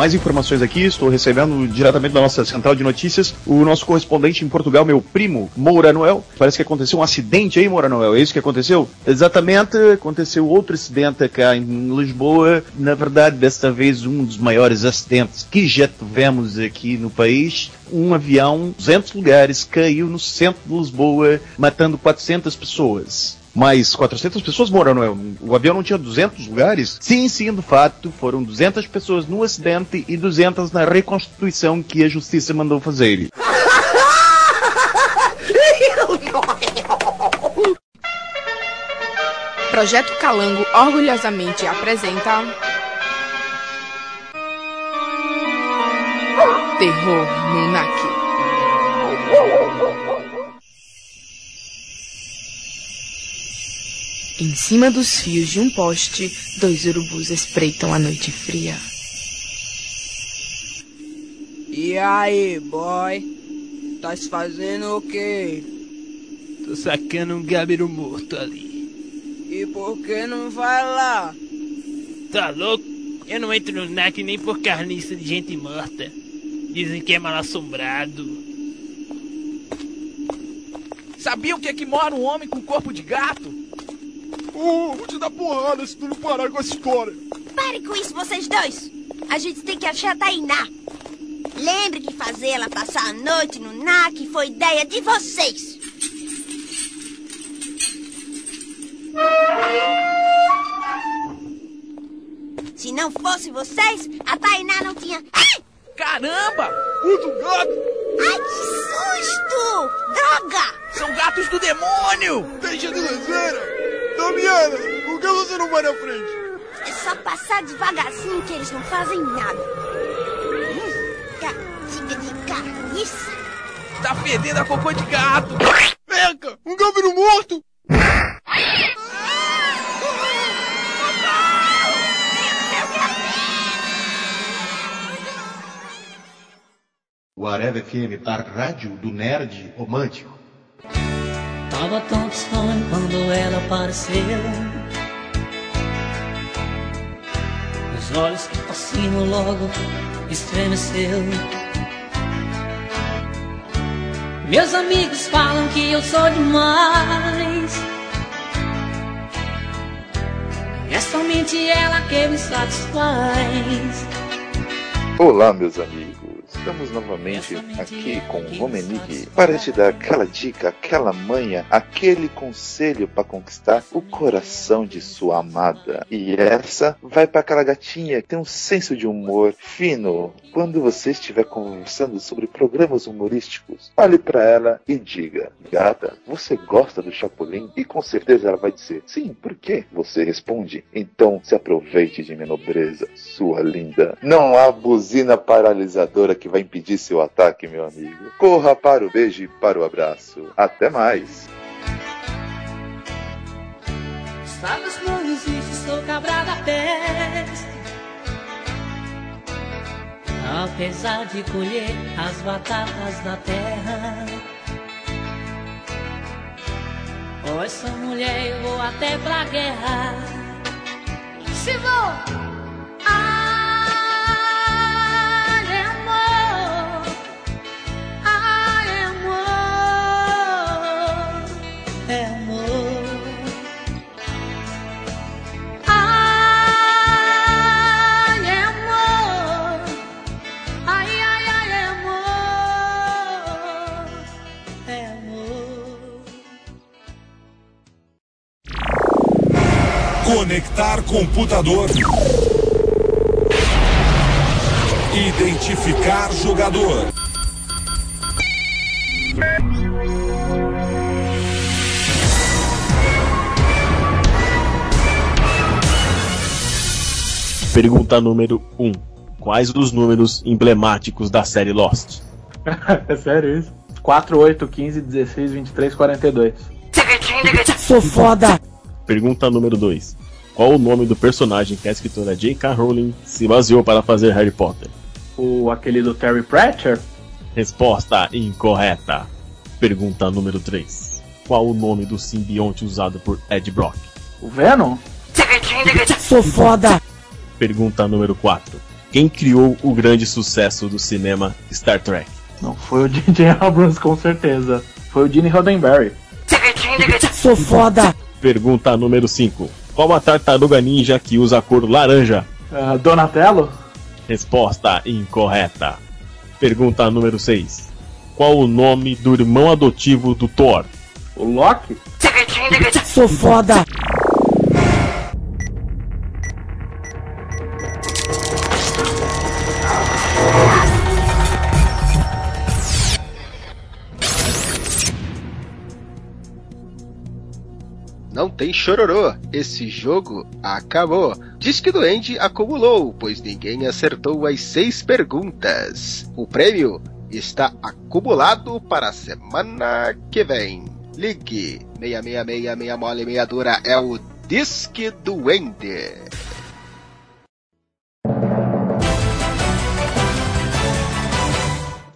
mais informações aqui. Estou recebendo diretamente da nossa central de notícias o nosso correspondente em Portugal, meu primo, Moura Noel. Parece que aconteceu um acidente aí, Moura Noel. É isso que aconteceu? Exatamente, aconteceu outro acidente cá em Lisboa. Na verdade, desta vez, um dos maiores acidentes que já tivemos aqui no país. Um avião, 200 lugares, caiu no centro de Lisboa, matando 400 pessoas. Mas 400 pessoas moram, é? O avião não tinha 200 lugares? Sim, sim, de fato, foram 200 pessoas no acidente e 200 na reconstituição que a justiça mandou fazer. Projeto Calango orgulhosamente apresenta. Terror no Em cima dos fios de um poste, dois urubus espreitam a noite fria. E aí, boy? Tá se fazendo o quê? Tô sacando um gabiru morto ali. E por que não vai lá? Tá louco? Eu não entro no NAC nem por carniça de gente morta. Dizem que é mal assombrado. Sabiam que aqui mora um homem com corpo de gato? Oh, vou te dar porrada se tu não parar com essa história. Pare com isso, vocês dois. A gente tem que achar a Tainá. Lembre que fazer ela passar a noite no NAC foi ideia de vocês. Se não fosse vocês, a Tainá não tinha. Ai! Caramba! Puto gato! Ai, que susto! Droga! São gatos do demônio! Deixa de lezeira! Damiana, por que você não vai na frente? É só passar devagarzinho que eles não fazem nada. Hum, gatinha de carniça. Tá fedendo a cocô de gato! Perca! Um gabiru morto! O Areva FM, a rádio do nerd romântico. Tava tão distante quando ela apareceu. Meus olhos fascinam logo estremeceu. Meus amigos falam que eu sou demais. É somente ela que me satisfaz. Olá, meus amigos. Estamos novamente aqui com o Romenick para te dar aquela dica, aquela manha, aquele conselho para conquistar o coração de sua amada. E essa vai para aquela gatinha que tem um senso de humor fino. Quando você estiver conversando sobre programas humorísticos, olhe para ela e diga: Gata, você gosta do Chapolin? E com certeza ela vai dizer: Sim, por quê? Você responde: Então se aproveite de minha nobreza, sua linda. Não há buzina paralisadora que vai impedir seu ataque, meu amigo. Corra para o beijo e para o abraço. Até mais. Sabes não existe, sou cabra da peste. Apesar de colher as batatas da terra. Oh, essa mulher eu vou até pra guerra. Se vou. Ai, Conectar computador. Identificar jogador. Pergunta número 1. Quais os números emblemáticos da série Lost? é sério isso? 4, 8, 15, 16, 23, 42. Sou foda! Pergunta número 2. Qual o nome do personagem que a escritora J.K. Rowling se baseou para fazer Harry Potter? O aquele do Terry Pratchett? Resposta incorreta. Pergunta número 3. Qual o nome do simbionte usado por Ed Brock? O Venom? Sou foda! Pergunta número 4. Quem criou o grande sucesso do cinema Star Trek? Não, foi o J.J. Abrams, com certeza. Foi o Gene Roddenberry. Sou foda! Pergunta número 5. Qual a tartaruga ninja que usa a cor laranja? Uh, Donatello? Resposta incorreta. Pergunta número 6. Qual o nome do irmão adotivo do Thor? O Loki? Sou foda! Não tem chororô. Esse jogo acabou. Diz que Duende acumulou, pois ninguém acertou as seis perguntas. O prêmio está acumulado para a semana que vem. Ligue 666 meia mole meia dura é o Disque Duende.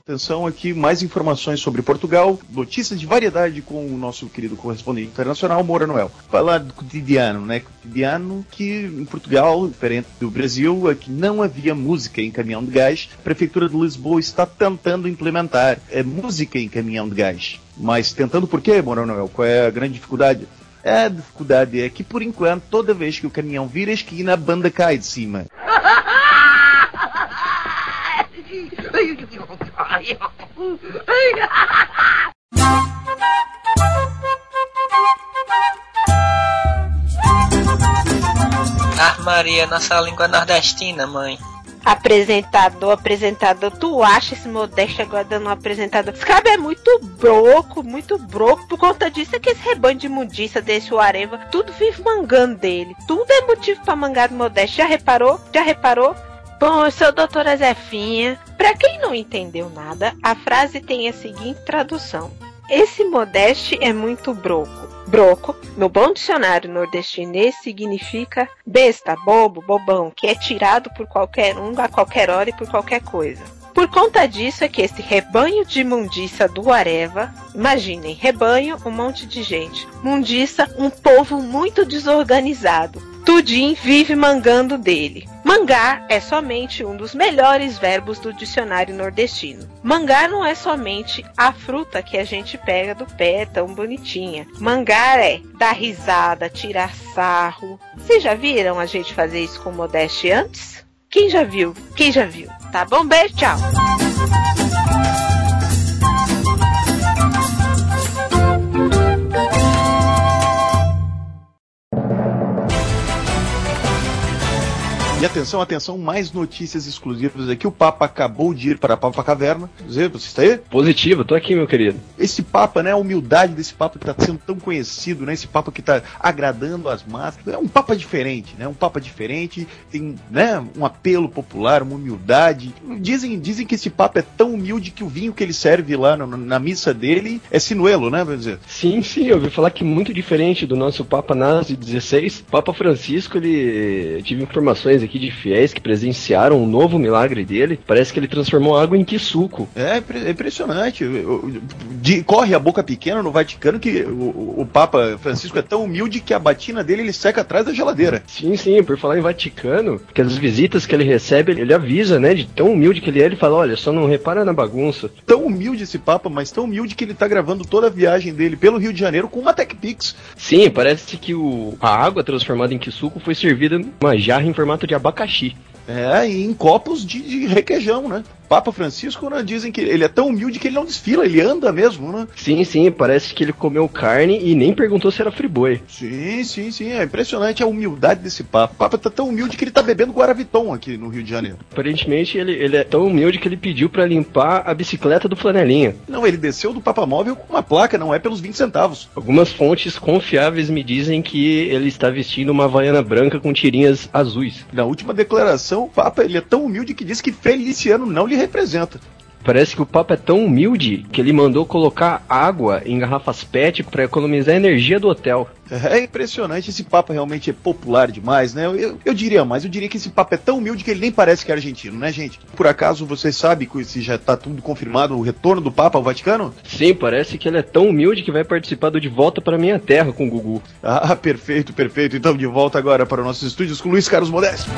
Atenção aqui, mais informações sobre Portugal, notícias de variedade com o nosso querido correspondente internacional, Moura Noel. Falar do cotidiano, né? Cotidiano que em Portugal, diferente do Brasil, é que não havia música em caminhão de gás. A Prefeitura de Lisboa está tentando implementar é, música em caminhão de gás. Mas tentando por quê, Moura Noel? Qual é a grande dificuldade? A dificuldade é que, por enquanto, toda vez que o caminhão vira a esquina, a banda cai de cima. Ah, Maria, nossa língua nordestina, mãe. Apresentador, apresentador, tu acha esse modesto agora dando um apresentador? Esse cara é muito broco, muito broco. Por conta disso é que esse rebanho de mundiça desse Areva, tudo vive mangando dele. Tudo é motivo pra mangar do modesto. Já reparou? Já reparou? Bom, eu sou a doutora Zefinha. Pra quem não entendeu nada, a frase tem a seguinte tradução. Esse modeste é muito broco. Broco, no bom dicionário nordestinês, significa besta, bobo, bobão, que é tirado por qualquer um, a qualquer hora e por qualquer coisa. Por conta disso é que esse rebanho de mundiça do Areva, imaginem, rebanho, um monte de gente. Mundiça, um povo muito desorganizado. Tudim vive mangando dele. Mangar é somente um dos melhores verbos do dicionário nordestino. Mangar não é somente a fruta que a gente pega do pé tão bonitinha. Mangar é dar risada, tirar sarro. Vocês já viram a gente fazer isso com modéstia antes? Quem já viu? Quem já viu? Tá bom? Beijo, tchau. E atenção, atenção, mais notícias exclusivas aqui. O Papa acabou de ir para a Papa Caverna. Zé, você está aí? Positivo, tô aqui, meu querido. Esse Papa, né? A humildade desse Papa que está sendo tão conhecido, né? Esse Papa que está agradando as massas. É um Papa diferente, né? Um Papa diferente, tem né, um apelo popular, uma humildade. Dizem, dizem que esse Papa é tão humilde que o vinho que ele serve lá no, na missa dele é sinuelo, né? Vamos dizer. Sim, sim, eu ouvi falar que muito diferente do nosso Papa Nazi 16, Papa Francisco, ele tive informações aqui de fiéis que presenciaram um novo milagre dele. Parece que ele transformou água em quisuco. É, é impressionante. De, corre a boca pequena no Vaticano que o, o, Papa Francisco é tão humilde que a batina dele ele seca atrás da geladeira. Sim, sim, por falar em Vaticano, que as visitas que ele recebe, ele avisa, né? De tão humilde que ele é, ele fala: olha, só não repara na bagunça. Tão humilde esse Papa, mas tão humilde que ele tá gravando toda a viagem dele pelo Rio de Janeiro com uma TechPix. Sim, parece que o, a água transformada em quisuco foi servida numa jarra em formato de abacaxi. É, e em copos de, de requeijão, né? Papa Francisco né, dizem que ele é tão humilde que ele não desfila, ele anda mesmo, né? Sim, sim, parece que ele comeu carne e nem perguntou se era friboi. Sim, sim, sim, é impressionante a humildade desse Papa. O Papa tá tão humilde que ele tá bebendo Guaraviton aqui no Rio de Janeiro. Aparentemente ele, ele é tão humilde que ele pediu para limpar a bicicleta do flanelinha. Não, ele desceu do Papa Móvel com uma placa, não é pelos 20 centavos. Algumas fontes confiáveis me dizem que ele está vestindo uma havaiana branca com tirinhas azuis. Na última declaração, o Papa ele é tão humilde que diz que Feliciano não lhe representa. Parece que o Papa é tão humilde que ele mandou colocar água em garrafas PET para economizar a energia do hotel. É impressionante, esse Papa realmente é popular demais, né? Eu, eu, diria mais, eu diria que esse Papa é tão humilde que ele nem parece que é argentino, né, gente? Por acaso você sabe se já tá tudo confirmado o retorno do Papa ao Vaticano? Sim, parece que ele é tão humilde que vai participar do De Volta para Minha Terra com o Gugu. Ah, perfeito, perfeito. Então de volta agora para nossos estúdios com Luiz Carlos Modesto.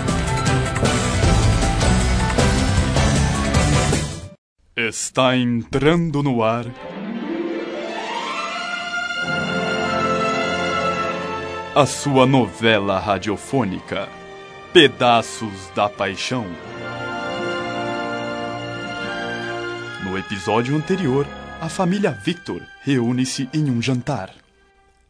Está entrando no ar. A sua novela radiofônica Pedaços da Paixão. No episódio anterior, a família Victor reúne-se em um jantar.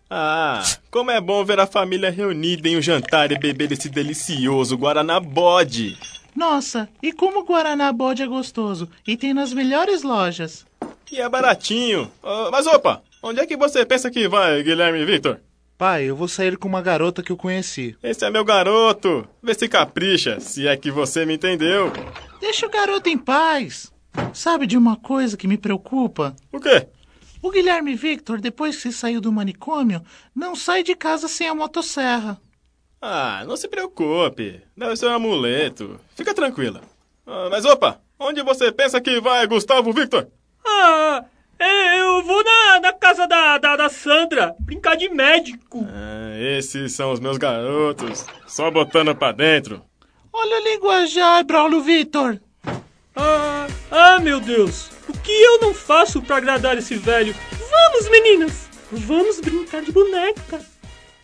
Ah, como é bom ver a família reunida em um jantar e beber esse delicioso Guaraná Bode. Nossa, e como o Guaraná Bode é gostoso e tem nas melhores lojas. E é baratinho. Ah, mas opa, onde é que você pensa que vai, Guilherme Victor? Pai, eu vou sair com uma garota que eu conheci. Esse é meu garoto. Vê se capricha, se é que você me entendeu. Deixa o garoto em paz. Sabe de uma coisa que me preocupa? O quê? O Guilherme Victor, depois que saiu do manicômio, não sai de casa sem a motosserra. Ah, não se preocupe. Deve ser um amuleto. Fica tranquila. Ah, mas opa, onde você pensa que vai, Gustavo Victor? Ah, é, eu vou na, na casa da, da, da Sandra brincar de médico. Ah, esses são os meus garotos. Só botando pra dentro. Olha a linguajar, Braulio Victor. Ah, ah, meu Deus. O que eu não faço pra agradar esse velho? Vamos, meninas. Vamos brincar de boneca.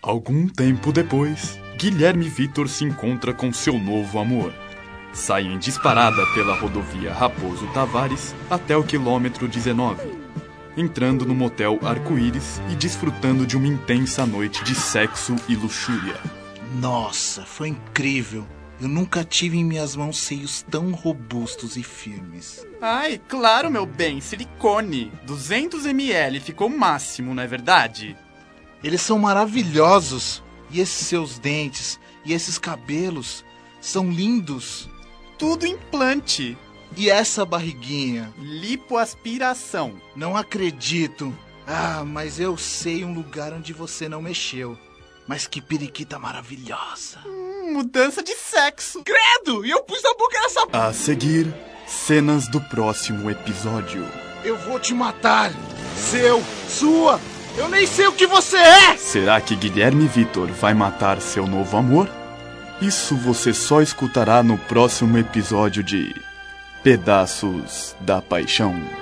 Algum tempo depois, Guilherme Vitor se encontra com seu novo amor. Saem disparada pela rodovia Raposo Tavares até o quilômetro 19, entrando no motel Arco-Íris e desfrutando de uma intensa noite de sexo e luxúria. Nossa, foi incrível. Eu nunca tive em minhas mãos seios tão robustos e firmes. Ai, claro, meu bem, silicone. 200 ml ficou o máximo, não é verdade? Eles são maravilhosos. E esses seus dentes e esses cabelos são lindos. Tudo implante. E essa barriguinha? Lipoaspiração. Não acredito. Ah, mas eu sei um lugar onde você não mexeu. Mas que periquita maravilhosa. Hum, mudança de sexo. Credo! E eu pus a boca nessa. A seguir, cenas do próximo episódio. Eu vou te matar. Seu, sua. Eu nem sei o que você é. Será que Guilherme Vitor vai matar seu novo amor? Isso você só escutará no próximo episódio de Pedaços da Paixão.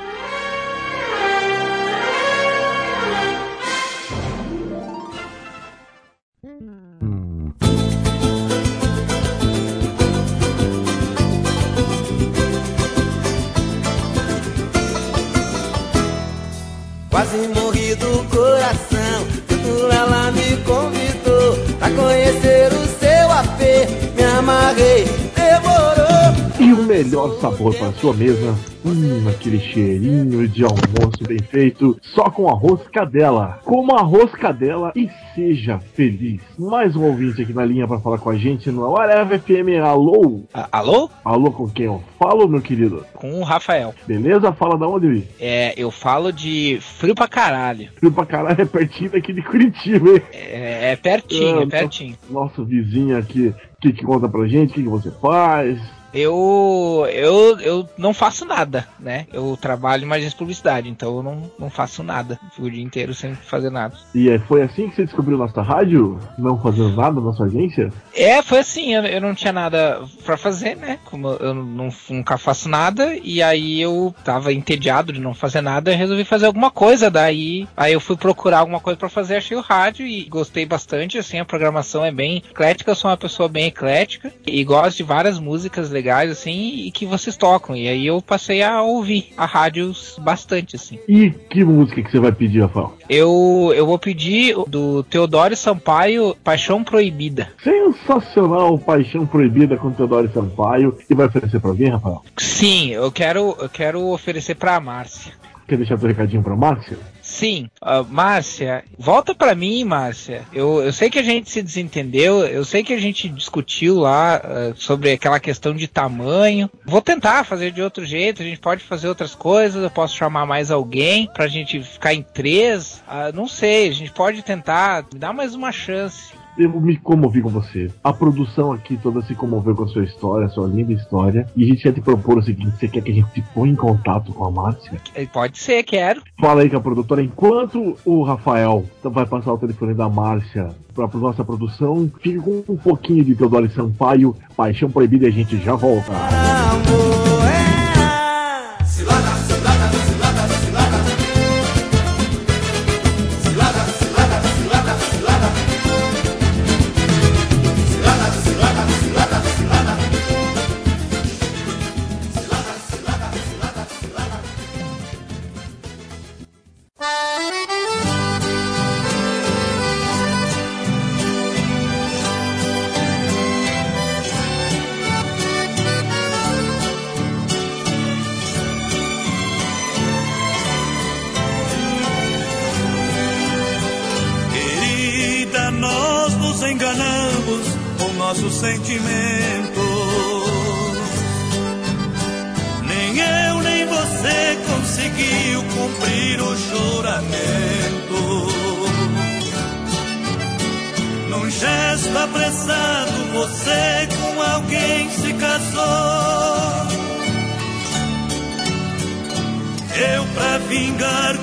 Melhor sabor para sua mesa, hum, aquele cheirinho de almoço bem feito, só com arroz cadela. Coma arroz cadela e seja feliz. Mais um ouvinte aqui na linha para falar com a gente no Areva FM. Alô? alô? Alô, com quem eu falo, meu querido? Com o Rafael. Beleza? Fala da onde, Vi? É, eu falo de frio pra caralho. Frio pra caralho é pertinho daqui de Curitiba, hein? É, é pertinho, Ah, é pertinho. Nosso vizinho aqui, o que, que conta pra gente? O que, que você faz? Eu, eu, eu não faço nada, né? Eu trabalho em agência de publicidade, então eu não, não faço nada. Fico o dia inteiro sem fazer nada. E é, foi assim que você descobriu nossa rádio? Não fazendo nada na sua agência? É, foi assim, eu, eu não tinha nada pra fazer, né? Como eu não, nunca faço nada, e aí eu tava entediado de não fazer nada, eu resolvi fazer alguma coisa. Daí aí eu fui procurar alguma coisa pra fazer, achei o rádio e gostei bastante. Assim, a programação é bem eclética, eu sou uma pessoa bem eclética e gosto de várias músicas legais, assim, e que vocês tocam. E aí eu passei a ouvir a rádio bastante, assim. E que música que você vai pedir, Rafael? Eu, eu vou pedir do Teodoro Sampaio Paixão Proibida. Sensacional, Paixão Proibida com Teodoro Sampaio. E vai oferecer pra alguém, Rafael? Sim, eu quero, eu quero oferecer pra Márcia. Quer deixar teu recadinho pra Márcia? Sim, Ah, Márcia, volta pra mim, Márcia. Eu, eu sei que a gente se desentendeu, eu sei que a gente discutiu lá ah, sobre aquela questão de tamanho. Vou tentar fazer de outro jeito, a gente pode fazer outras coisas, eu posso chamar mais alguém pra gente ficar em três. Ah, não sei, a gente pode tentar, me dá mais uma chance. Eu me comovi com você. A produção aqui toda se comoveu com a sua história, a sua linda história. E a gente quer te propor o seguinte: você quer que a gente se ponha em contato com a Márcia? Eh, Pode ser, quero. Fala aí com a produtora. Enquanto o Rafael vai passar o telefone da Márcia pra nossa produção, fique com um pouquinho de Teodoro Sampaio, Paixão Proibida e a gente já volta. Se lá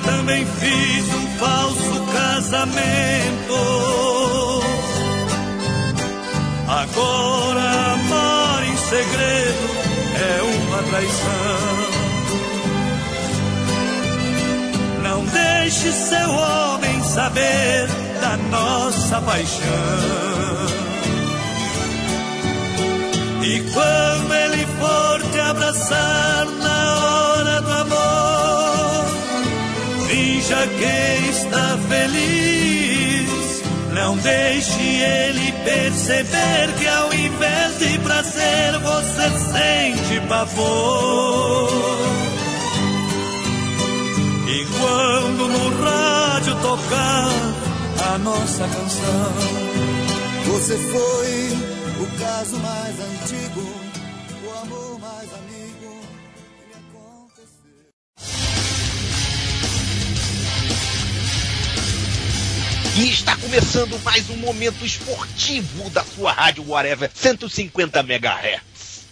também fiz um falso casamento. Agora, amar em segredo é uma traição. Não deixe seu homem saber da nossa paixão. E quando ele for te abraçar na hora do amor, finja que está feliz. Não deixe ele perceber que ao invés de prazer você sente pavor. E quando no rádio tocar a nossa canção, você foi o caso mais antigo, E está começando mais um momento esportivo da sua rádio Whatever 150 MHz.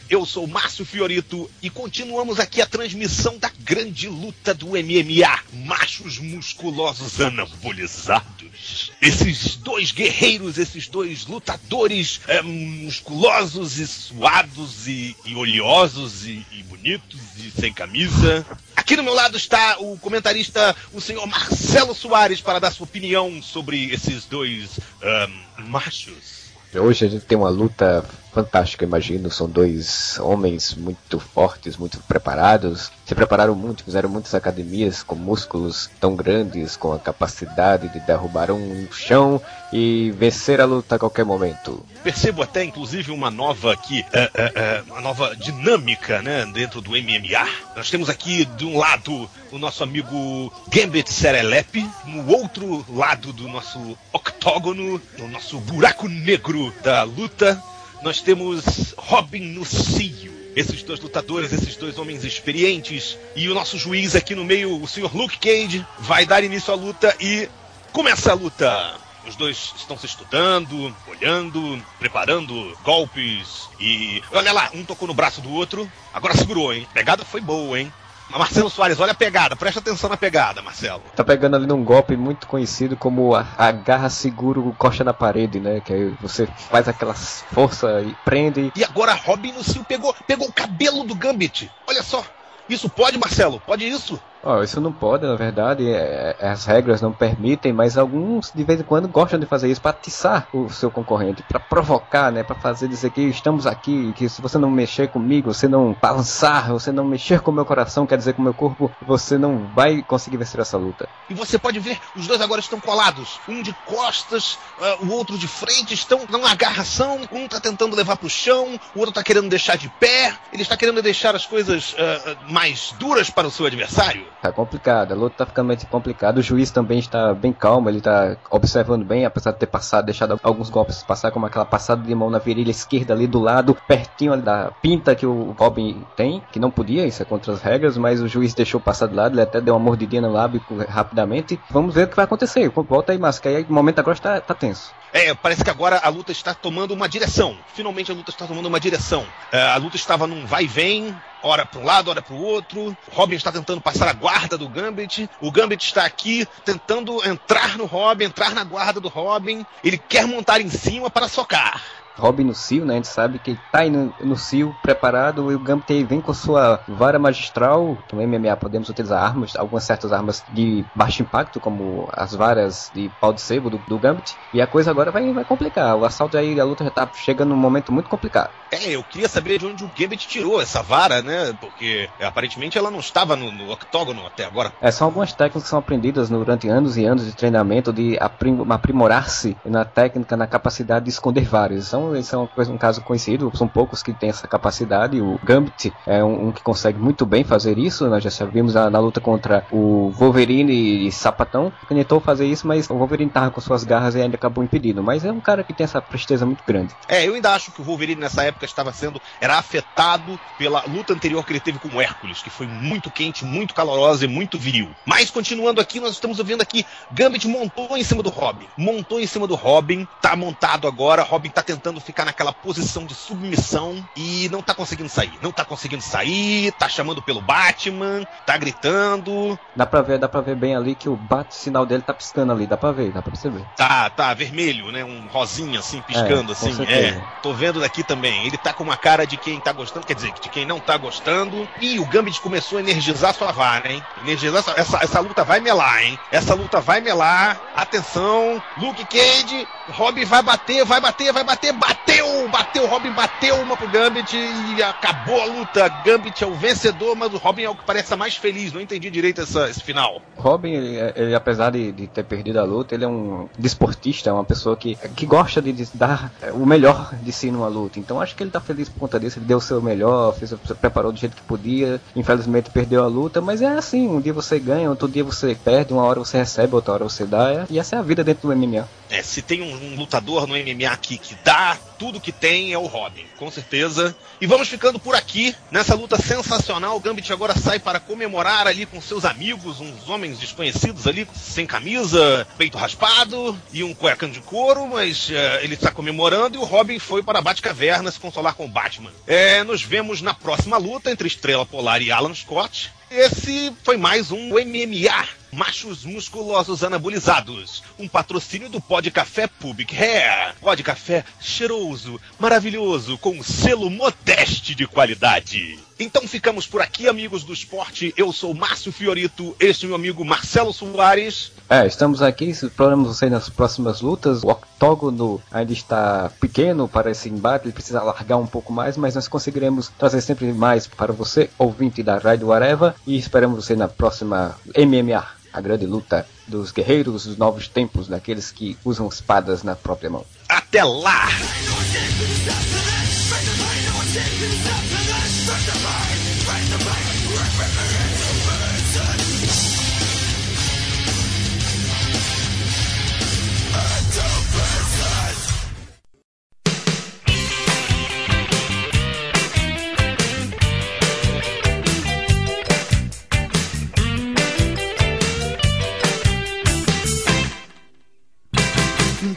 Eu sou Márcio Fiorito e continuamos aqui a transmissão da grande luta do MMA. Machos musculosos anabolizados. Esses dois guerreiros, esses dois lutadores é, musculosos e suados e, e oleosos e, e bonitos e sem camisa. Aqui do meu lado está o comentarista, o senhor Marcelo Soares, para dar sua opinião sobre esses dois ahn, machos. Hoje a gente tem uma luta fantástica, imagino. São dois homens muito fortes, muito preparados. Se prepararam muito, fizeram muitas academias com músculos tão grandes, com a capacidade de derrubar um chão e vencer a luta a qualquer momento. Percebo até, inclusive, uma nova aqui, é, é, é, uma nova dinâmica, né, dentro do MMA. Nós temos aqui, de um lado, o nosso amigo Gambit Serelepe, no outro lado do nosso octógono, no nosso buraco negro da luta, nós temos Robin Nucio. Esses dois lutadores, esses dois homens experientes, e o nosso juiz aqui no meio, o senhor Luke Cage, vai dar início à luta e começa a luta. Os dois estão se estudando, olhando, preparando golpes e. Olha lá, um tocou no braço do outro, agora segurou, hein? A pegada foi boa, hein? Mas Marcelo Soares, olha a pegada, presta atenção na pegada, Marcelo. Tá pegando ali num golpe muito conhecido como a, a garra seguro coxa na parede, né? Que aí você faz aquela força e prende. E agora Robin Nucio pegou, pegou o cabelo do Gambit. Olha só. Isso pode, Marcelo? Pode isso? Ó, isso não pode, na verdade, é, as regras não permitem, mas alguns de vez em quando gostam de fazer isso para atiçar o seu concorrente, para provocar, né, para fazer dizer que estamos aqui, que se você não mexer comigo, você não balançar, você não mexer com o meu coração, quer dizer com o meu corpo, você não vai conseguir vencer essa luta. E você pode ver, os dois agora estão colados, um de costas, uh, o outro de frente, estão numa agarração, um tá tentando levar pro chão, o outro tá querendo deixar de pé, ele está querendo deixar as coisas uh, mais duras para o seu adversário. Tá complicado, a luta tá ficando muito complicada. O juiz também está bem calmo, ele tá observando bem, apesar de ter passado, deixado alguns golpes passar, como aquela passada de mão na virilha esquerda ali do lado, pertinho ali da pinta que o Robin tem, que não podia, isso é contra as regras, mas o juiz deixou passar de lado, ele até deu uma mordidinha no lábio rapidamente. Vamos ver o que vai acontecer. Volta aí, Márcio, que aí o momento agora está tá tenso. É, parece que agora a luta está tomando uma direção. Finalmente a luta está tomando uma direção. É, a luta estava num vai e vem, hora para um lado, hora para o outro. Robin está tentando passar a guarda do Gambit. O Gambit está aqui tentando entrar no Robin, entrar na guarda do Robin. Ele quer montar em cima para socar. Robin no Cio, né? A gente sabe que ele tá aí no, Cio preparado e o Gambit vem com sua vara magistral. No MMA podemos utilizar armas, algumas certas armas de baixo impacto, como as varas de pau de sebo do, do Gambit. E a coisa agora vai, vai complicar. O assalto aí, a luta já tá chegando num momento muito complicado. É, eu queria saber de onde o Gambit tirou essa vara, né? Porque aparentemente ela não estava no, no octógono até agora. É, são algumas técnicas que são aprendidas durante anos e anos de treinamento, de aprim aprimorar-se na técnica, na capacidade de esconder varas. São Então, esse é um caso conhecido, são poucos que têm essa capacidade. O Gambit é um, um que consegue muito bem fazer isso. Nós já vimos na, na luta contra o Wolverine e Sapatão, tentou fazer isso, mas o Wolverine tava com suas garras e ainda acabou impedindo. Mas é um cara que tem essa presteza muito grande. É, eu ainda acho que o Wolverine nessa época estava sendo, era afetado pela luta anterior que ele teve com o Hércules, que foi muito quente, muito calorosa e muito viril. Mas continuando aqui, nós estamos ouvindo aqui, Gambit montou em cima do Robin, montou em cima do Robin, tá montado agora, Robin tá tentando ficar naquela posição de submissão e não tá conseguindo sair, não tá conseguindo sair, tá chamando pelo Batman, tá gritando. Dá pra ver, dá pra ver bem ali que o bate-sinal dele tá piscando ali, dá pra ver, dá pra perceber. Tá, tá, vermelho, né? Um rosinha assim, piscando É, assim. É, tô vendo daqui também. Ele tá com uma cara de quem tá gostando, quer dizer, de quem não tá gostando. E o Gambit começou a energizar sua vara, hein? Energizar sua... essa, essa luta vai melar, hein? Essa luta vai melar. Atenção, Luke Cage, Robin vai bater, vai bater, vai bater, bateu! Bateu, Robin bateu uma pro Gambit e acabou a luta. Gambit é o vencedor, mas o Robin é o que parece estar mais feliz. Não entendi direito essa- esse final. Robin, ele, ele, apesar de, de ter perdido a luta, ele é um desportista, é uma pessoa que, que gosta de, de dar o melhor de si numa luta. Então acho que ele tá feliz por conta disso, ele deu o seu melhor, fez, preparou do jeito que podia. Infelizmente perdeu a luta, mas é assim, um dia você ganha, outro dia você perde, uma hora você recebe, outra hora você dá. E essa é a vida dentro do MMA. É, se tem um, um lutador no MMA aqui que dá tudo que tem, é o Robin, com certeza. E vamos ficando por aqui, nessa luta sensacional. O Gambit agora sai para comemorar ali com seus amigos, uns homens desconhecidos ali, sem camisa, peito raspado e um cuecão de couro, mas eh, ele está comemorando e o Robin foi para a Batcaverna se consolar com o Batman. É, nos vemos na próxima luta entre Estrela Polar e Alan Scott. Esse foi mais um MMA. Machos musculosos anabolizados. Um patrocínio do Pod Café Public Hair. Pod Café cheiroso, maravilhoso, com um selo modeste de qualidade. Então ficamos por aqui, amigos do esporte. Eu sou Márcio Fiorito, este é meu amigo Marcelo Soares. É, estamos aqui, exploramos você nas próximas lutas. O octógono ainda está pequeno para esse embate, ele precisa alargar um pouco mais, mas nós conseguiremos trazer sempre mais para você, ouvinte da Rádio Areva, e esperamos você na próxima MMA, a grande luta dos guerreiros dos novos tempos, daqueles que usam espadas na própria mão. Até lá!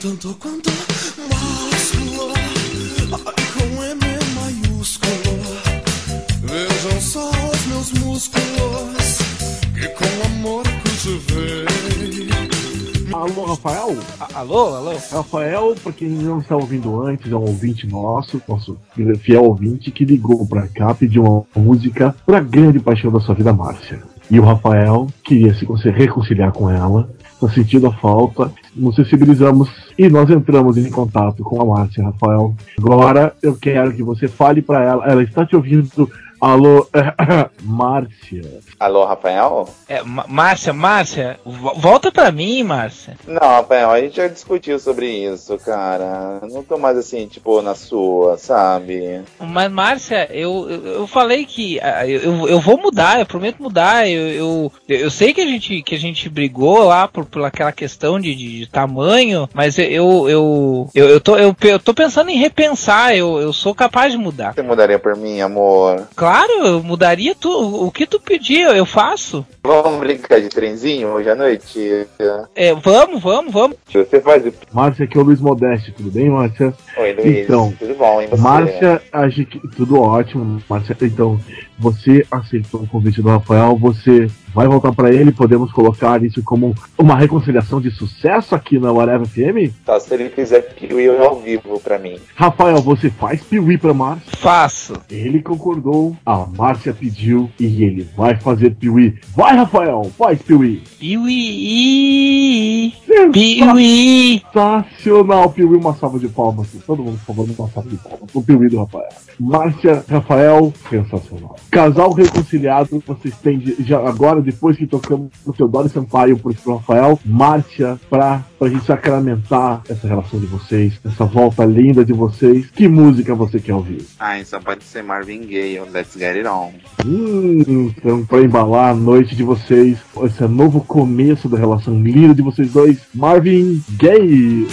Tanto quanto másculo, ai com M maiúsculo. Vejam só os meus músculos, que com amor cultivei. Alô, Rafael? alô, alô? Rafael, pra quem não está ouvindo antes, é um ouvinte nosso, nosso fiel ouvinte, que ligou pra cá, pediu uma música pra grande paixão da sua vida, Márcia. E o Rafael queria se reconciliar com ela, tá sentindo a falta, nos sensibilizamos e nós entramos em contato com a Márcia, Rafael. Agora eu quero que você fale pra ela, ela está te ouvindo. Alô, Márcia. Alô, Rafael? É, Márcia, Márcia, vo- volta pra mim, Márcia. Não, Rafael, a gente já discutiu sobre isso, cara. Não tô mais assim, tipo, na sua, sabe? Mas, Márcia, eu, eu, eu falei que eu, eu- eu vou mudar, eu prometo mudar. Eu, eu, eu sei que a gente, que a gente brigou lá por, por aquela questão de, de, de tamanho, mas eu, eu, eu, eu, eu tô, eu, eu tô pensando em repensar, eu, eu sou capaz de mudar. Você mudaria por mim, amor? Claro, eu mudaria tu, o que tu pedir, eu faço. Vamos brincar de trenzinho hoje à noite? É, vamos, vamos, vamos. Você faz o. Márcia, aqui é o Luiz Modeste, tudo bem, Márcia? Oi, Luiz. Então, Tudo bom, hein? Você? Márcia, acho que tudo ótimo, Márcia. Então, você aceitou o convite do Rafael, você vai voltar pra ele, podemos colocar isso como uma reconciliação de sucesso aqui na Whatever FM? Tá, se ele fizer piuí ao vivo pra mim. Rafael, você faz piuí pra Márcia? Faço. Ele concordou, a Márcia pediu e ele vai fazer piuí. Vai, Rafael, faz piuí. Piuí. Piuí. Sensacional, piuí, uma salva de palmas. Todo mundo, por favor, uma salva de palmas. O piuí do Rafael. Márcia, Rafael, sensacional. Casal reconciliado, vocês têm já agora, depois que tocamos o Teodoro Sampaio por Rafael, marcha pra, pra gente sacramentar essa relação de vocês, essa volta linda de vocês. Que música você quer ouvir? Ai, só pode ser Marvin Gaye, Let's Get It On. Hum, então, pra embalar a noite de vocês, esse novo começo da relação linda de vocês dois, Marvin Gaye.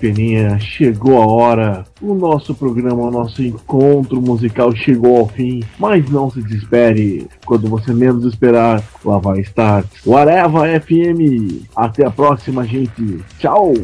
Peninha, chegou a hora. O nosso programa, o nosso encontro musical chegou ao fim. Mas não se desespere. Quando você menos esperar, lá vai estar. Areva FM. Até a próxima, gente. Tchau.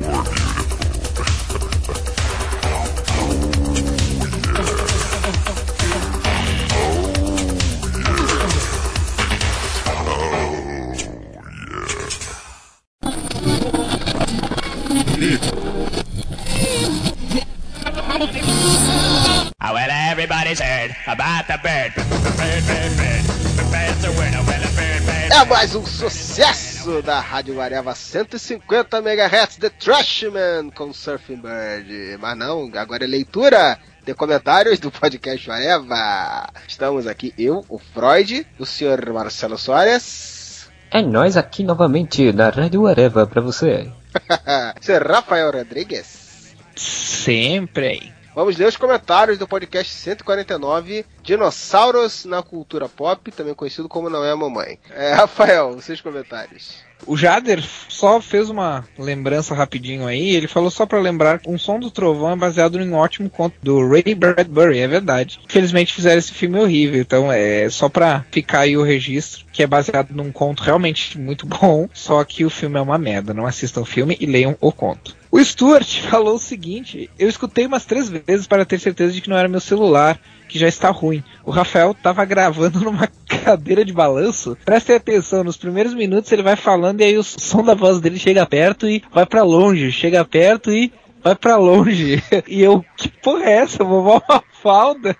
Da Rádio Areva 150 MHz The Trashman com Surfing Bird. Mas não, agora é leitura de comentários do podcast Areva. Estamos aqui, eu, o Freud, o senhor Marcelo Soares, É nós aqui novamente na Rádio Areva pra você. senhor Rafael Rodrigues. Sempre aí. Vamos ler os comentários do podcast 149, Dinossauros na Cultura Pop, também conhecido como Não é a Mamãe. É, Rafael, os seus comentários. O Jader só fez uma lembrança rapidinho aí. Ele falou só pra lembrar: Um Som do Trovão é baseado em um ótimo conto do Ray Bradbury, é verdade. Infelizmente fizeram esse filme horrível, então é só pra ficar aí o registro, que é baseado num conto realmente muito bom. Só que o filme é uma merda. Não assistam o filme e leiam o conto. O Stuart falou o seguinte: Eu escutei umas três vezes para ter certeza de que não era meu celular, que já está ruim. O Rafael tava gravando numa cadeira de balanço. Prestem atenção, nos primeiros minutos ele vai falando e aí o som da voz dele chega perto e vai para longe, chega perto e vai para longe. E eu, que porra é essa? Vovó uma falda?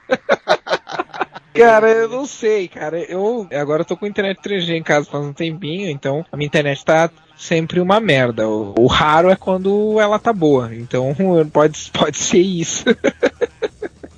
Cara, eu não sei, cara. Eu agora eu tô com internet 3G em casa faz um tempinho, então a minha internet tá sempre uma merda. O, o raro é quando ela tá boa. Então pode, pode ser isso.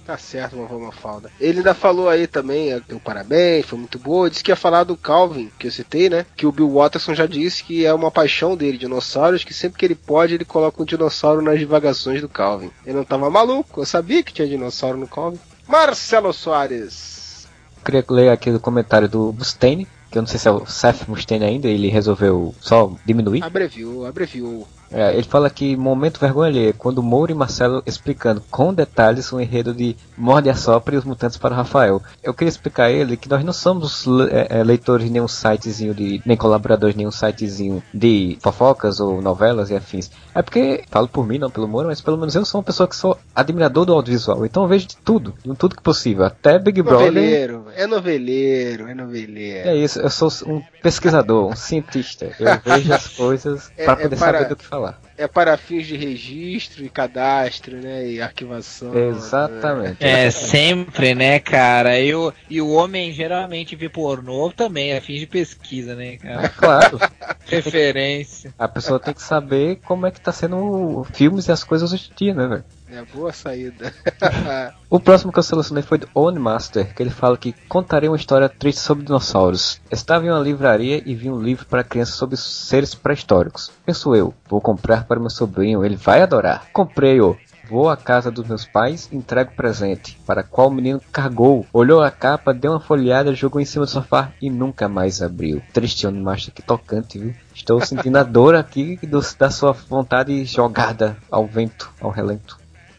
Tá certo, vovó Mafalda. Ele ainda falou aí também, deu parabéns, foi muito boa. Disse que ia falar do Calvin, que eu citei, né? Que o Bill Watterson já disse que é uma paixão dele, dinossauros, que sempre que ele pode, ele coloca um dinossauro nas divagações do Calvin. Ele não tava maluco, eu sabia que tinha dinossauro no Calvin. Marcelo Soares. Queria ler aqui o comentário do Mustaine, que eu não sei se é o Seth Mustaine ainda, ele resolveu só diminuir. Abreviou, abreviou. É, ele fala que momento vergonha alheia, quando Moura e Marcelo explicando com detalhes o enredo de Morde a Sopra e os Mutantes para o Rafael. Eu queria explicar a ele que nós não somos é, leitores de nenhum sitezinho de. nem colaboradores de nenhum sitezinho de fofocas ou novelas e afins. É porque, falo por mim, não pelo Moura, mas pelo menos eu sou uma pessoa que sou admirador do audiovisual. Então eu vejo de tudo, de tudo que possível. Até Big Brother. Noveleiro, é noveleiro, é noveleiro. É isso, eu sou um pesquisador, um cientista. Eu vejo as coisas É- para é poder para- saber do que falar. É para fins de registro e cadastro, né? E arquivação. Exatamente. É, sempre, né, cara? Eu, e o homem geralmente vê pornô também, a fins de pesquisa, né, cara? Claro. Referência. A pessoa tem que saber como é que tá sendo o- filmes e as coisas hoje em dia, né, velho? É boa saída. O próximo que eu selecionei foi do Own Master, que ele fala que contaria uma história triste sobre dinossauros. Estava em uma livraria e vi um livro para crianças sobre seres pré-históricos. Penso eu, vou comprar para meu sobrinho, ele vai adorar. Comprei-o. Vou à casa dos meus pais e entrego presente, para qual o menino cagou, olhou a capa, deu uma folheada, jogou em cima do sofá e nunca mais abriu. Triste Master, que tocante, viu? Estou sentindo a dor aqui do- da sua vontade jogada ao vento, ao relento.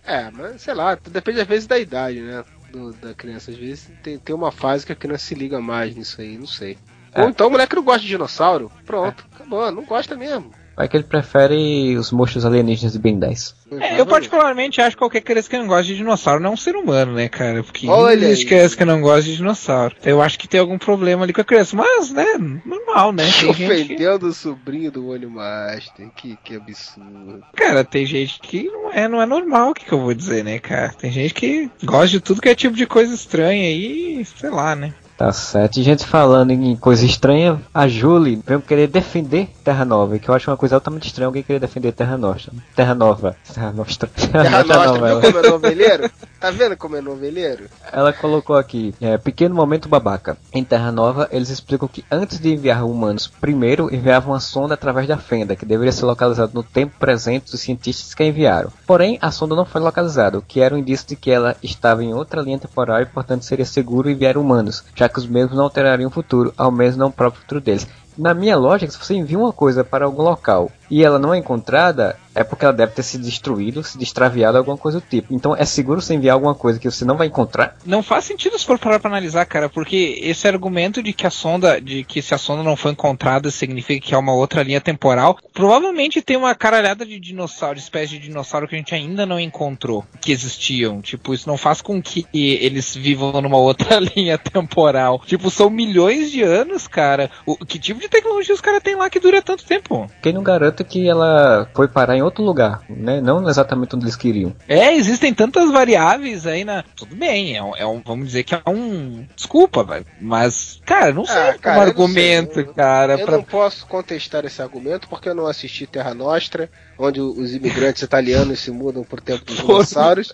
É, mas sei lá, depende às vezes da idade, né? do- da criança. Às vezes tem, tem uma fase que a criança se liga mais nisso aí, não sei. É. Ou então o moleque não gosta de dinossauro. Pronto, acabou, não gosta mesmo. Vai que ele prefere os monstros alienígenas de Ben 10. É, eu particularmente acho que qualquer criança que não gosta de dinossauro não é um ser humano, né, cara? Porque Olha existe aí. criança que não gosta de dinossauro. Eu acho que tem algum problema ali com a criança, mas, né, normal, né? Tem gente que, Ofendendo o sobrinho do One Master. Que, que absurdo. cara, tem gente que não é, não é normal, o que, que eu vou dizer, né, cara? Tem gente que gosta de tudo que é tipo de coisa estranha aí, sei lá, né? Tá certo. E gente falando em coisa estranha, a Julie veio querer defender Terra Nova, que eu acho uma coisa altamente estranha alguém querer defender Terra Nostra. Terra Nova. Terra Nostra. Terra Nostra Nostra, novela. viu como é noveleiro? Tá vendo como é noveleiro? Ela colocou aqui, é, pequeno momento babaca. Em Terra Nova, eles explicam que antes de enviar humanos, primeiro enviavam uma sonda através da fenda, que deveria ser localizada no tempo presente dos cientistas que a enviaram. Porém, a sonda não foi localizada, o que era um indício de que ela estava em outra linha temporal e, portanto, seria seguro enviar humanos, já que os mesmos não alterariam o futuro, ao menos não o próprio futuro deles. Na minha lógica, se você envia uma coisa para algum local e ela não é encontrada, é porque ela deve ter se destruído, se extraviado, alguma coisa do tipo. Então é seguro você enviar alguma coisa que você não vai encontrar? Não faz sentido se for parar pra analisar, cara, porque esse argumento de que a sonda, de que se a sonda não foi encontrada significa que é uma outra linha temporal, provavelmente tem uma caralhada de dinossauro, de espécie de dinossauro que a gente ainda não encontrou, que existiam. Tipo, isso não faz com que eles vivam numa outra linha temporal. Tipo, são milhões de anos, cara. O, que tipo de tecnologia os caras têm lá que dura tanto tempo? Quem não que ela foi parar em outro lugar, né? Não exatamente onde eles queriam. É, existem tantas variáveis aí na. Tudo bem, é um, é um- vamos dizer que é um. Desculpa, velho. Mas, cara, não sei Ah, cara, não argumento, sei. cara. Eu pra- não posso contestar esse argumento porque eu não assisti Terra Nostra, onde os imigrantes italianos se mudam por tempo dos dinossauros.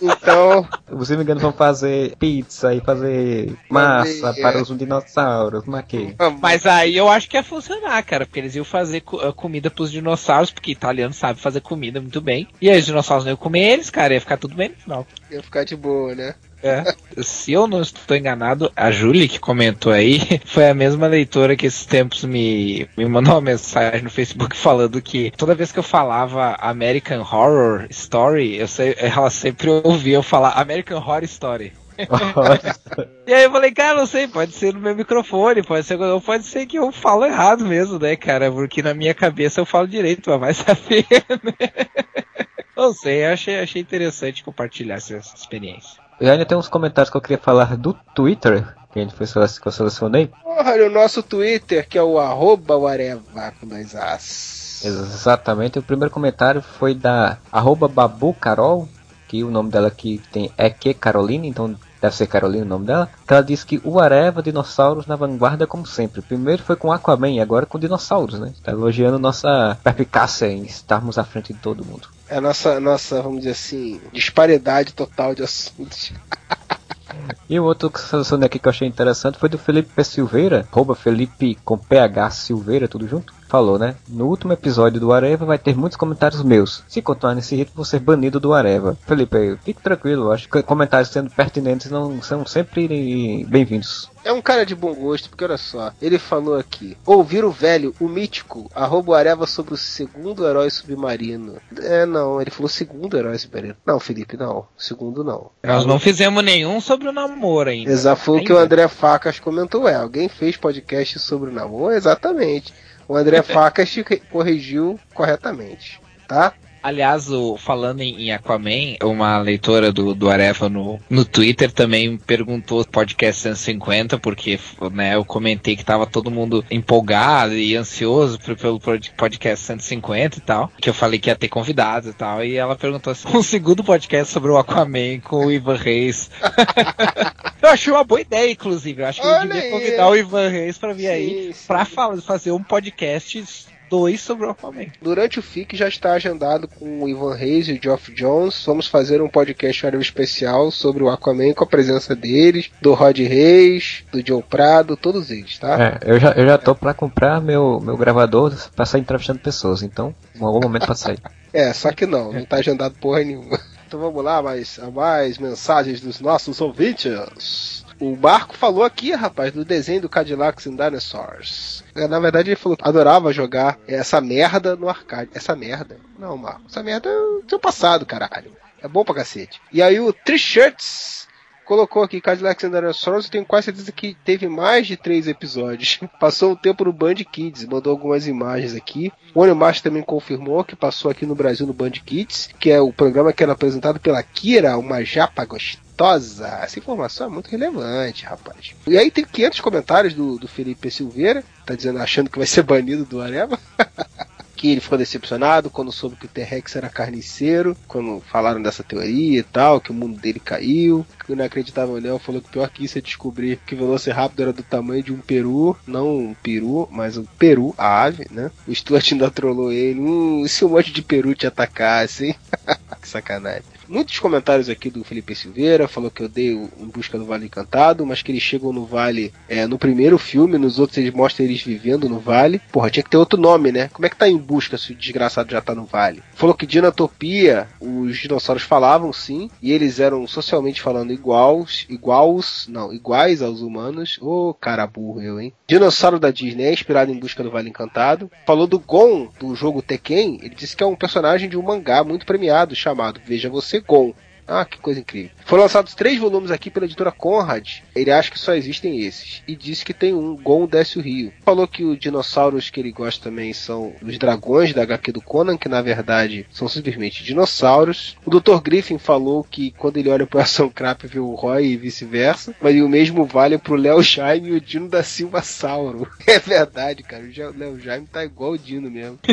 Então, Os imigrantes vão fazer pizza e fazer massa para é. os dinossauros, mas que? Mas aí eu acho que ia funcionar, cara, porque eles iam fazer co- eh, comida pros dinossauros, porque italiano sabe fazer comida muito bem. E aí os dinossauros não iam comer eles, cara, ia ficar tudo bem no final. ia ficar de boa, né? É, se eu não estou enganado, a Julie que comentou aí foi a mesma leitora que esses tempos me, me mandou uma mensagem no Facebook falando que toda vez que eu falava American Horror Story, eu sei, ela sempre ouvia eu falar American Horror Story. E aí eu falei, cara, não sei, pode ser no meu microfone, pode ser, pode ser que eu falo errado mesmo, né, cara? Porque na minha cabeça eu falo direito, mas vai saber, né? Não sei, achei, achei interessante compartilhar essa experiência. E ainda tem uns comentários que eu queria falar do Twitter, que a gente foi que eu selecionei. Olha o nosso Twitter, que é o arroba Wareva com dois as. Exatamente. O primeiro comentário foi da arroba Babu Carol, que o nome dela aqui tem é que Caroline, então deve ser Caroline o nome dela. Que ela disse que o Areva dinossauros na vanguarda como sempre. Primeiro foi com Aquaman e agora com dinossauros, né? Tá elogiando nossa perpicácia em estarmos à frente de todo mundo. É a nossa, nossa, vamos dizer assim, disparidade total de assuntos. E o outro que aqui que eu achei interessante foi do Felipe P. Silveira, arroba Felipe com PH Silveira, tudo junto. Falou, né? No último episódio do Areva vai ter muitos comentários meus. Se continuar nesse ritmo, vou ser banido do Areva. Felipe, fique tranquilo, acho que comentários sendo pertinentes não são sempre bem-vindos. É um cara de bom gosto, porque olha só, ele falou aqui: ouvir o velho, o mítico, arroba o Areva sobre o segundo herói submarino. É, não, ele falou segundo herói submarino. Não, Felipe, não. Segundo não. Nós não fizemos nenhum sobre o namoro ainda. Exato, foi o que o. André Facas comentou. É, alguém fez podcast sobre o namoro? Exatamente. O André Facas te corrigiu corretamente, tá? Aliás, o, falando em, Aquaman, uma leitora do, do Areva no, no Twitter também perguntou podcast 150, porque né, eu comentei que tava todo mundo empolgado e ansioso pro- pelo pod- podcast 150 e tal. Que eu falei que ia ter convidados e tal. E ela perguntou assim: um segundo podcast sobre o Aquaman com o Ivan Reis. eu achei uma boa ideia, inclusive. Eu acho que eu Olha devia aí. convidar o Ivan Reis pra vir Sim, aí sim. pra fa- fazer um podcast dois sobre o Aquaman. Durante o FIC já está agendado com o Ivan Reis e o Geoff Jones. Vamos fazer um podcast área especial sobre o Aquaman com a presença deles, do Rod Reis, do Joe Prado, todos eles, tá? É, eu já, eu já tô pra comprar meu, meu gravador pra sair entrevistando pessoas, então um bom momento pra sair. É, só que não, não tá agendado porra nenhuma. Então vamos lá, mais, a mais mensagens dos nossos ouvintes. O Marco falou aqui, rapaz, do desenho do Cadillacs and Dinosaurs. É, Na verdade, ele falou que adorava jogar essa merda no arcade. Essa merda? Não, Marco. Essa merda é o seu passado, caralho. É bom pra cacete. E aí o T-Shirts colocou aqui Cadillacs and Dinosaurs, eu tenho quase certeza que teve mais de três episódios. Passou um tempo no Band Kids, mandou algumas imagens aqui. O Onimaster também confirmou que passou aqui no Brasil no Band Kids, que é o programa que era apresentado pela Kira, uma japa gostosa. Essa informação é muito relevante, rapaz. E aí tem 500 comentários do, do Felipe Silveira, tá dizendo, achando que vai ser banido do Areva. que ele ficou decepcionado quando soube que o T-Rex era carniceiro, quando falaram dessa teoria e tal, que o mundo dele caiu. Que o inacreditável Léo falou que pior que isso é descobrir que o Velociraptor era do tamanho de um peru, não um peru, mas um peru, a ave, né? O Stuart ainda trollou ele, hum, e se um monte de peru te atacasse, hein? que sacanagem. Muitos comentários aqui do Felipe Silveira, falou que eu dei o Em Busca do Vale Encantado, mas que eles chegam no Vale é, no primeiro filme, nos outros eles mostram eles vivendo no Vale. Porra, tinha que ter outro nome, né? Como é que tá em busca se o desgraçado já tá no Vale? Falou que Dinatopia, os dinossauros falavam sim, e eles eram socialmente falando iguais, iguais, não, iguais aos humanos. Ô, cara burro eu, hein? Dinossauro da Disney é inspirado em Busca do Vale Encantado. Falou do Gon, do jogo Tekken, ele disse que é um personagem de um mangá muito premiado chamado Veja Você Gon. Ah, que coisa incrível. Foram lançados três volumes aqui pela editora Conrad. Ele acha que só existem esses. E disse que tem um, Gon Desce o Rio. Falou que os dinossauros que ele gosta também são os dragões da HQ do Conan, que na verdade são simplesmente dinossauros. O Dr. Griffin falou que quando ele olha pro Ação Crap vê o Roy e vice-versa. Mas o mesmo vale pro Léo Jaime e o Dino da Silva Sauro. É verdade, cara. O Léo Jaime tá igual o Dino mesmo.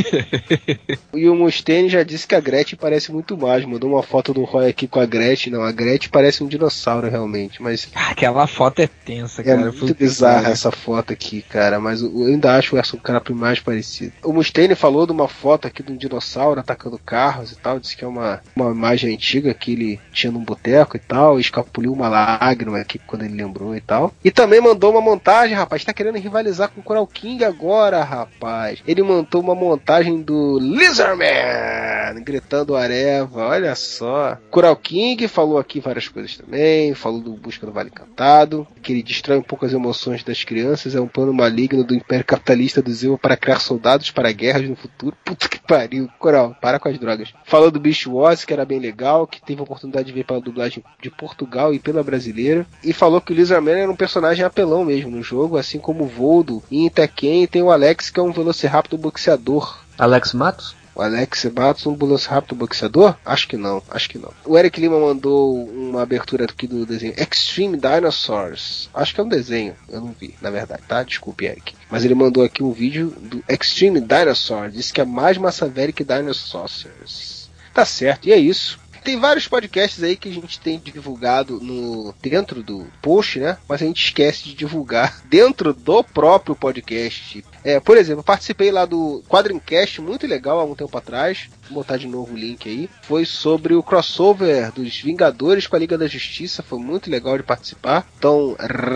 E o Mustaine já disse que a Gretchen parece muito mais. Mandou uma foto do Roy aqui com a Gretchen. Não, a Gretchen parece um dinossauro realmente, mas Aquela foto é tensa, é cara. muito Puta bizarra essa foto aqui, cara. Mas eu ainda acho o Erson Crap mais parecido. O Mustaine falou de uma foto aqui de um dinossauro atacando carros e tal. Disse que é uma, uma imagem antiga que ele tinha num boteco e tal. Escapuliu uma lágrima aqui quando ele lembrou e tal. E também mandou uma montagem, rapaz. Tá querendo rivalizar com o Coral King agora, rapaz. Ele montou uma montagem do Lizardman gritando Areva. Olha só. Coral King King falou aqui várias coisas também, falou do Busca do Vale Encantado, que ele destrói um pouco as emoções das crianças, é um plano maligno do Império Capitalista do Zil para criar soldados para guerras no futuro. Puta que pariu, Coral, para com as drogas. Falou do Beast Wars, que era bem legal, que teve a oportunidade de ver pela dublagem de Portugal e pela brasileira, e falou que o Lizardman era um personagem apelão mesmo no jogo, assim como o Voldo, e em Tekken tem o Alex, que é um Velociraptor boxeador. Alex Matos? O Alex Matos, um Velociraptor boxeador? Acho que não, acho que não. O Eric Lima mandou uma abertura aqui do desenho Extreme Dinosaurs. Acho que é um desenho, eu não vi, na verdade, tá? Desculpe, Eric. Mas ele mandou aqui um vídeo do Extreme Dinosaurs. Disse que é mais massa velha que Dinosaurs. Tá certo, e é isso. Tem vários podcasts aí que a gente tem divulgado no dentro do post, né? Mas a gente esquece de divulgar dentro do próprio podcast. É, por exemplo, participei lá do Quadrincast, muito legal há um tempo atrás. Vou botar de novo o link aí. Foi sobre o crossover dos Vingadores com a Liga da Justiça. Foi muito legal de participar. Então,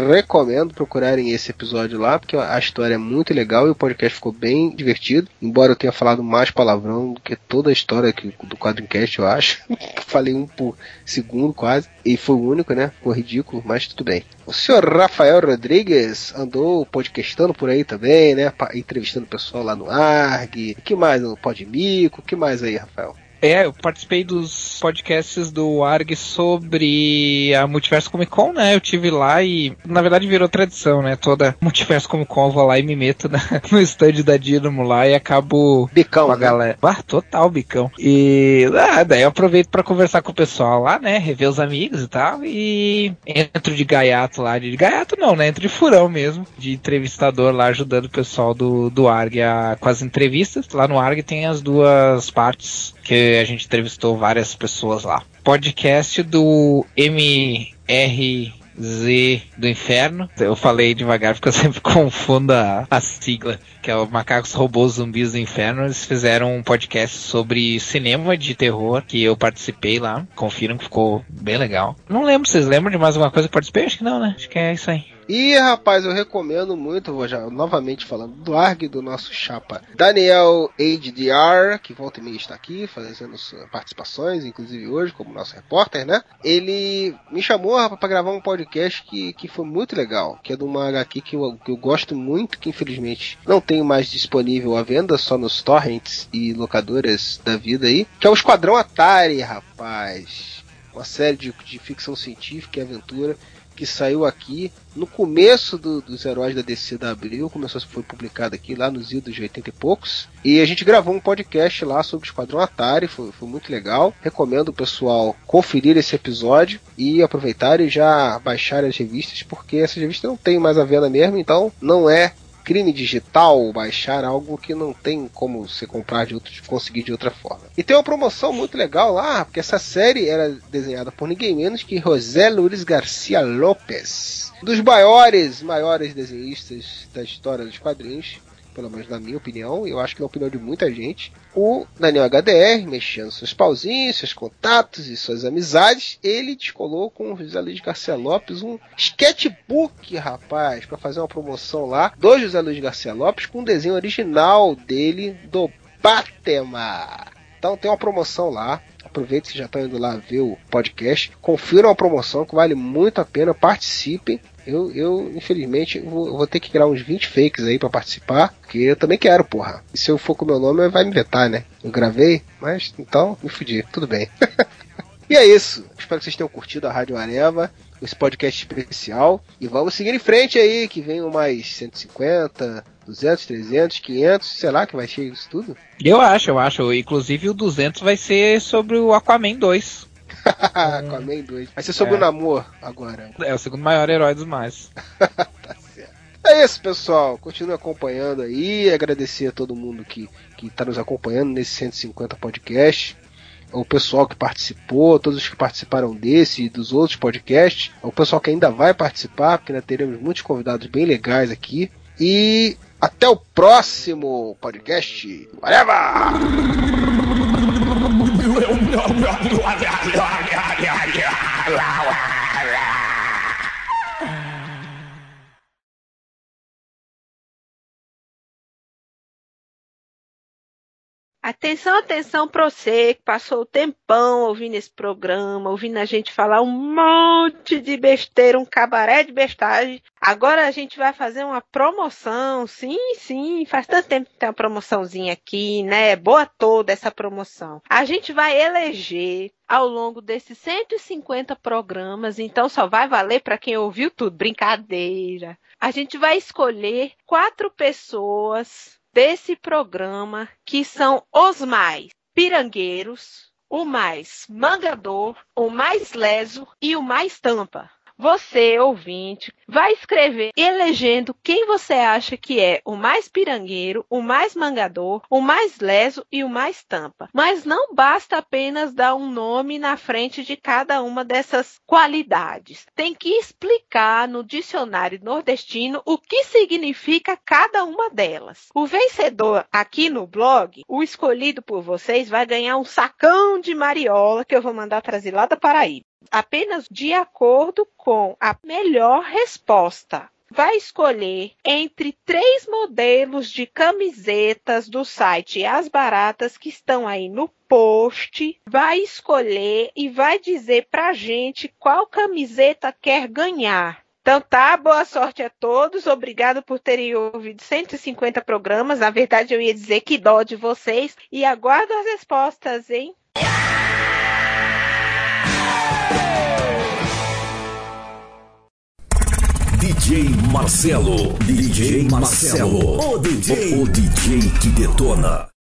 recomendo procurarem esse episódio lá, porque a história é muito legal e o podcast ficou bem divertido. Embora eu tenha falado mais palavrão do que toda a história aqui do Quadrincast, eu acho. Falei um por segundo quase. E foi o único, né? Ficou ridículo, mas tudo bem. O senhor Rafael Rodrigues andou podcastando por aí também, né? Entrevistando o pessoal lá no ARG. Que mais no Podmico? Que mais aí, Rafael? É, eu participei dos podcasts do ARG sobre a Multiverso Comic Con, né? Eu tive lá e, na verdade, virou tradição, né? Toda Multiverso Comic Con eu vou lá e me meto na, no stand da Dynamo lá e acabo bicão, com a né? galera. Ah, total bicão. E ah, daí eu aproveito para conversar com o pessoal lá, né? Rever os amigos e tal. E entro de gaiato lá, de gaiato não, né? Entro de furão mesmo, de entrevistador lá ajudando o pessoal do, do ARG a, com as entrevistas. Lá no ARG tem as duas partes que a gente entrevistou várias pessoas lá. Podcast do MRZ do Inferno. Eu falei devagar porque eu sempre confundo a, a sigla, que é o Macacos Robôs Zumbis do Inferno. Eles fizeram um podcast sobre cinema de terror que eu participei lá. Confiram que ficou bem legal. Não lembro, vocês lembram de mais alguma coisa que eu participei? Acho que não, né? Acho que é isso aí. E rapaz, eu recomendo muito, vou já novamente falando do ARG do nosso chapa Daniel HDR, que volta e meia está aqui fazendo suas participações, inclusive hoje, como nosso repórter, né? Ele me chamou para gravar um podcast que, que foi muito legal, que é de uma HQ que eu, que eu gosto muito, que infelizmente não tenho mais disponível à venda, só nos torrents e locadoras da vida aí, que é o Esquadrão Atari, rapaz. Uma série de, de ficção científica e aventura que saiu aqui no começo do, dos heróis da DC da Abril, começou foi publicado aqui lá nos idos de 80 e poucos. E a gente gravou um podcast lá sobre o Esquadrão Atari, foi, foi muito legal. Recomendo o pessoal conferir esse episódio e aproveitar e já baixar as revistas, porque essas revistas não tem mais a venda mesmo, então não é crime digital baixar algo que não tem como se comprar de outro, conseguir de outra forma. E tem uma promoção muito legal lá, porque essa série era desenhada por ninguém menos que José Luiz Garcia Lopes, dos maiores, maiores desenhistas da história dos quadrinhos. Pelo menos na minha opinião, eu acho que na opinião de muita gente. O Daniel HDR, mexendo seus pauzinhos, seus contatos e suas amizades, ele descolou com o José Luiz Garcia Lopes um sketchbook, rapaz, para fazer uma promoção lá do José Luiz Garcia Lopes com um desenho original dele do Batman. Então tem uma promoção lá. Aproveita que já estão indo lá ver o podcast. Confiram a promoção que vale muito a pena. Participem. Eu, eu infelizmente, vou, vou, ter que criar uns 20 fakes aí para participar, porque eu também quero, porra. E se eu for com meu nome, vai me vetar, né? Eu gravei, mas então me fudi. Tudo bem. e é isso. Espero que vocês tenham curtido a Rádio Areva, esse podcast especial. E vamos seguir em frente aí, que venham mais 150, 200, 300, 500, sei lá que vai cheio isso tudo. Eu acho, eu acho. Inclusive o 200 vai ser sobre o Aquaman 2. Aquaman 2. Vai ser sobre é. o namoro agora. É o segundo maior herói dos mais. tá certo. É isso, pessoal. Continue acompanhando aí. Agradecer a todo mundo que, que tá nos acompanhando nesse 150 podcast. O pessoal que participou, todos os que participaram desse e dos outros podcasts. O pessoal que ainda vai participar, porque ainda teremos muitos convidados bem legais aqui. E até o próximo podcast. Whatever! Atenção, atenção pra você que passou o tempão ouvindo esse programa, ouvindo a gente falar um monte de besteira, um cabaré de bestagem. Agora a gente vai fazer uma promoção, sim, sim, faz tanto tempo que tem uma promoçãozinha aqui, né? Boa toda essa promoção. A gente vai eleger ao longo desses 150 programas, então só vai valer para quem ouviu tudo, brincadeira. A gente vai escolher quatro pessoas desse programa que são os mais pirangueiros, o mais mangador, o mais leso e o mais tampa. Você, ouvinte, vai escrever elegendo quem você acha que é o mais pirangueiro, o mais mangador, o mais leso e o mais tampa. Mas não basta apenas dar um nome na frente de cada uma dessas qualidades. Tem que explicar no dicionário nordestino o que significa cada uma delas. O vencedor aqui no blog, o escolhido por vocês, vai ganhar um sacão de mariola que eu vou mandar trazer lá da Paraíba apenas de acordo com a melhor resposta. Vai escolher entre três modelos de camisetas do site As Baratas que estão aí no post. Vai escolher e vai dizer pra gente qual camiseta quer ganhar. Então tá, boa sorte a todos. Obrigado por terem ouvido 150 programas. Na verdade, eu ia dizer que dó de vocês. E aguardo as respostas, hein? DJ Marcelo, DJ Marcelo, o DJ, o DJ que detona.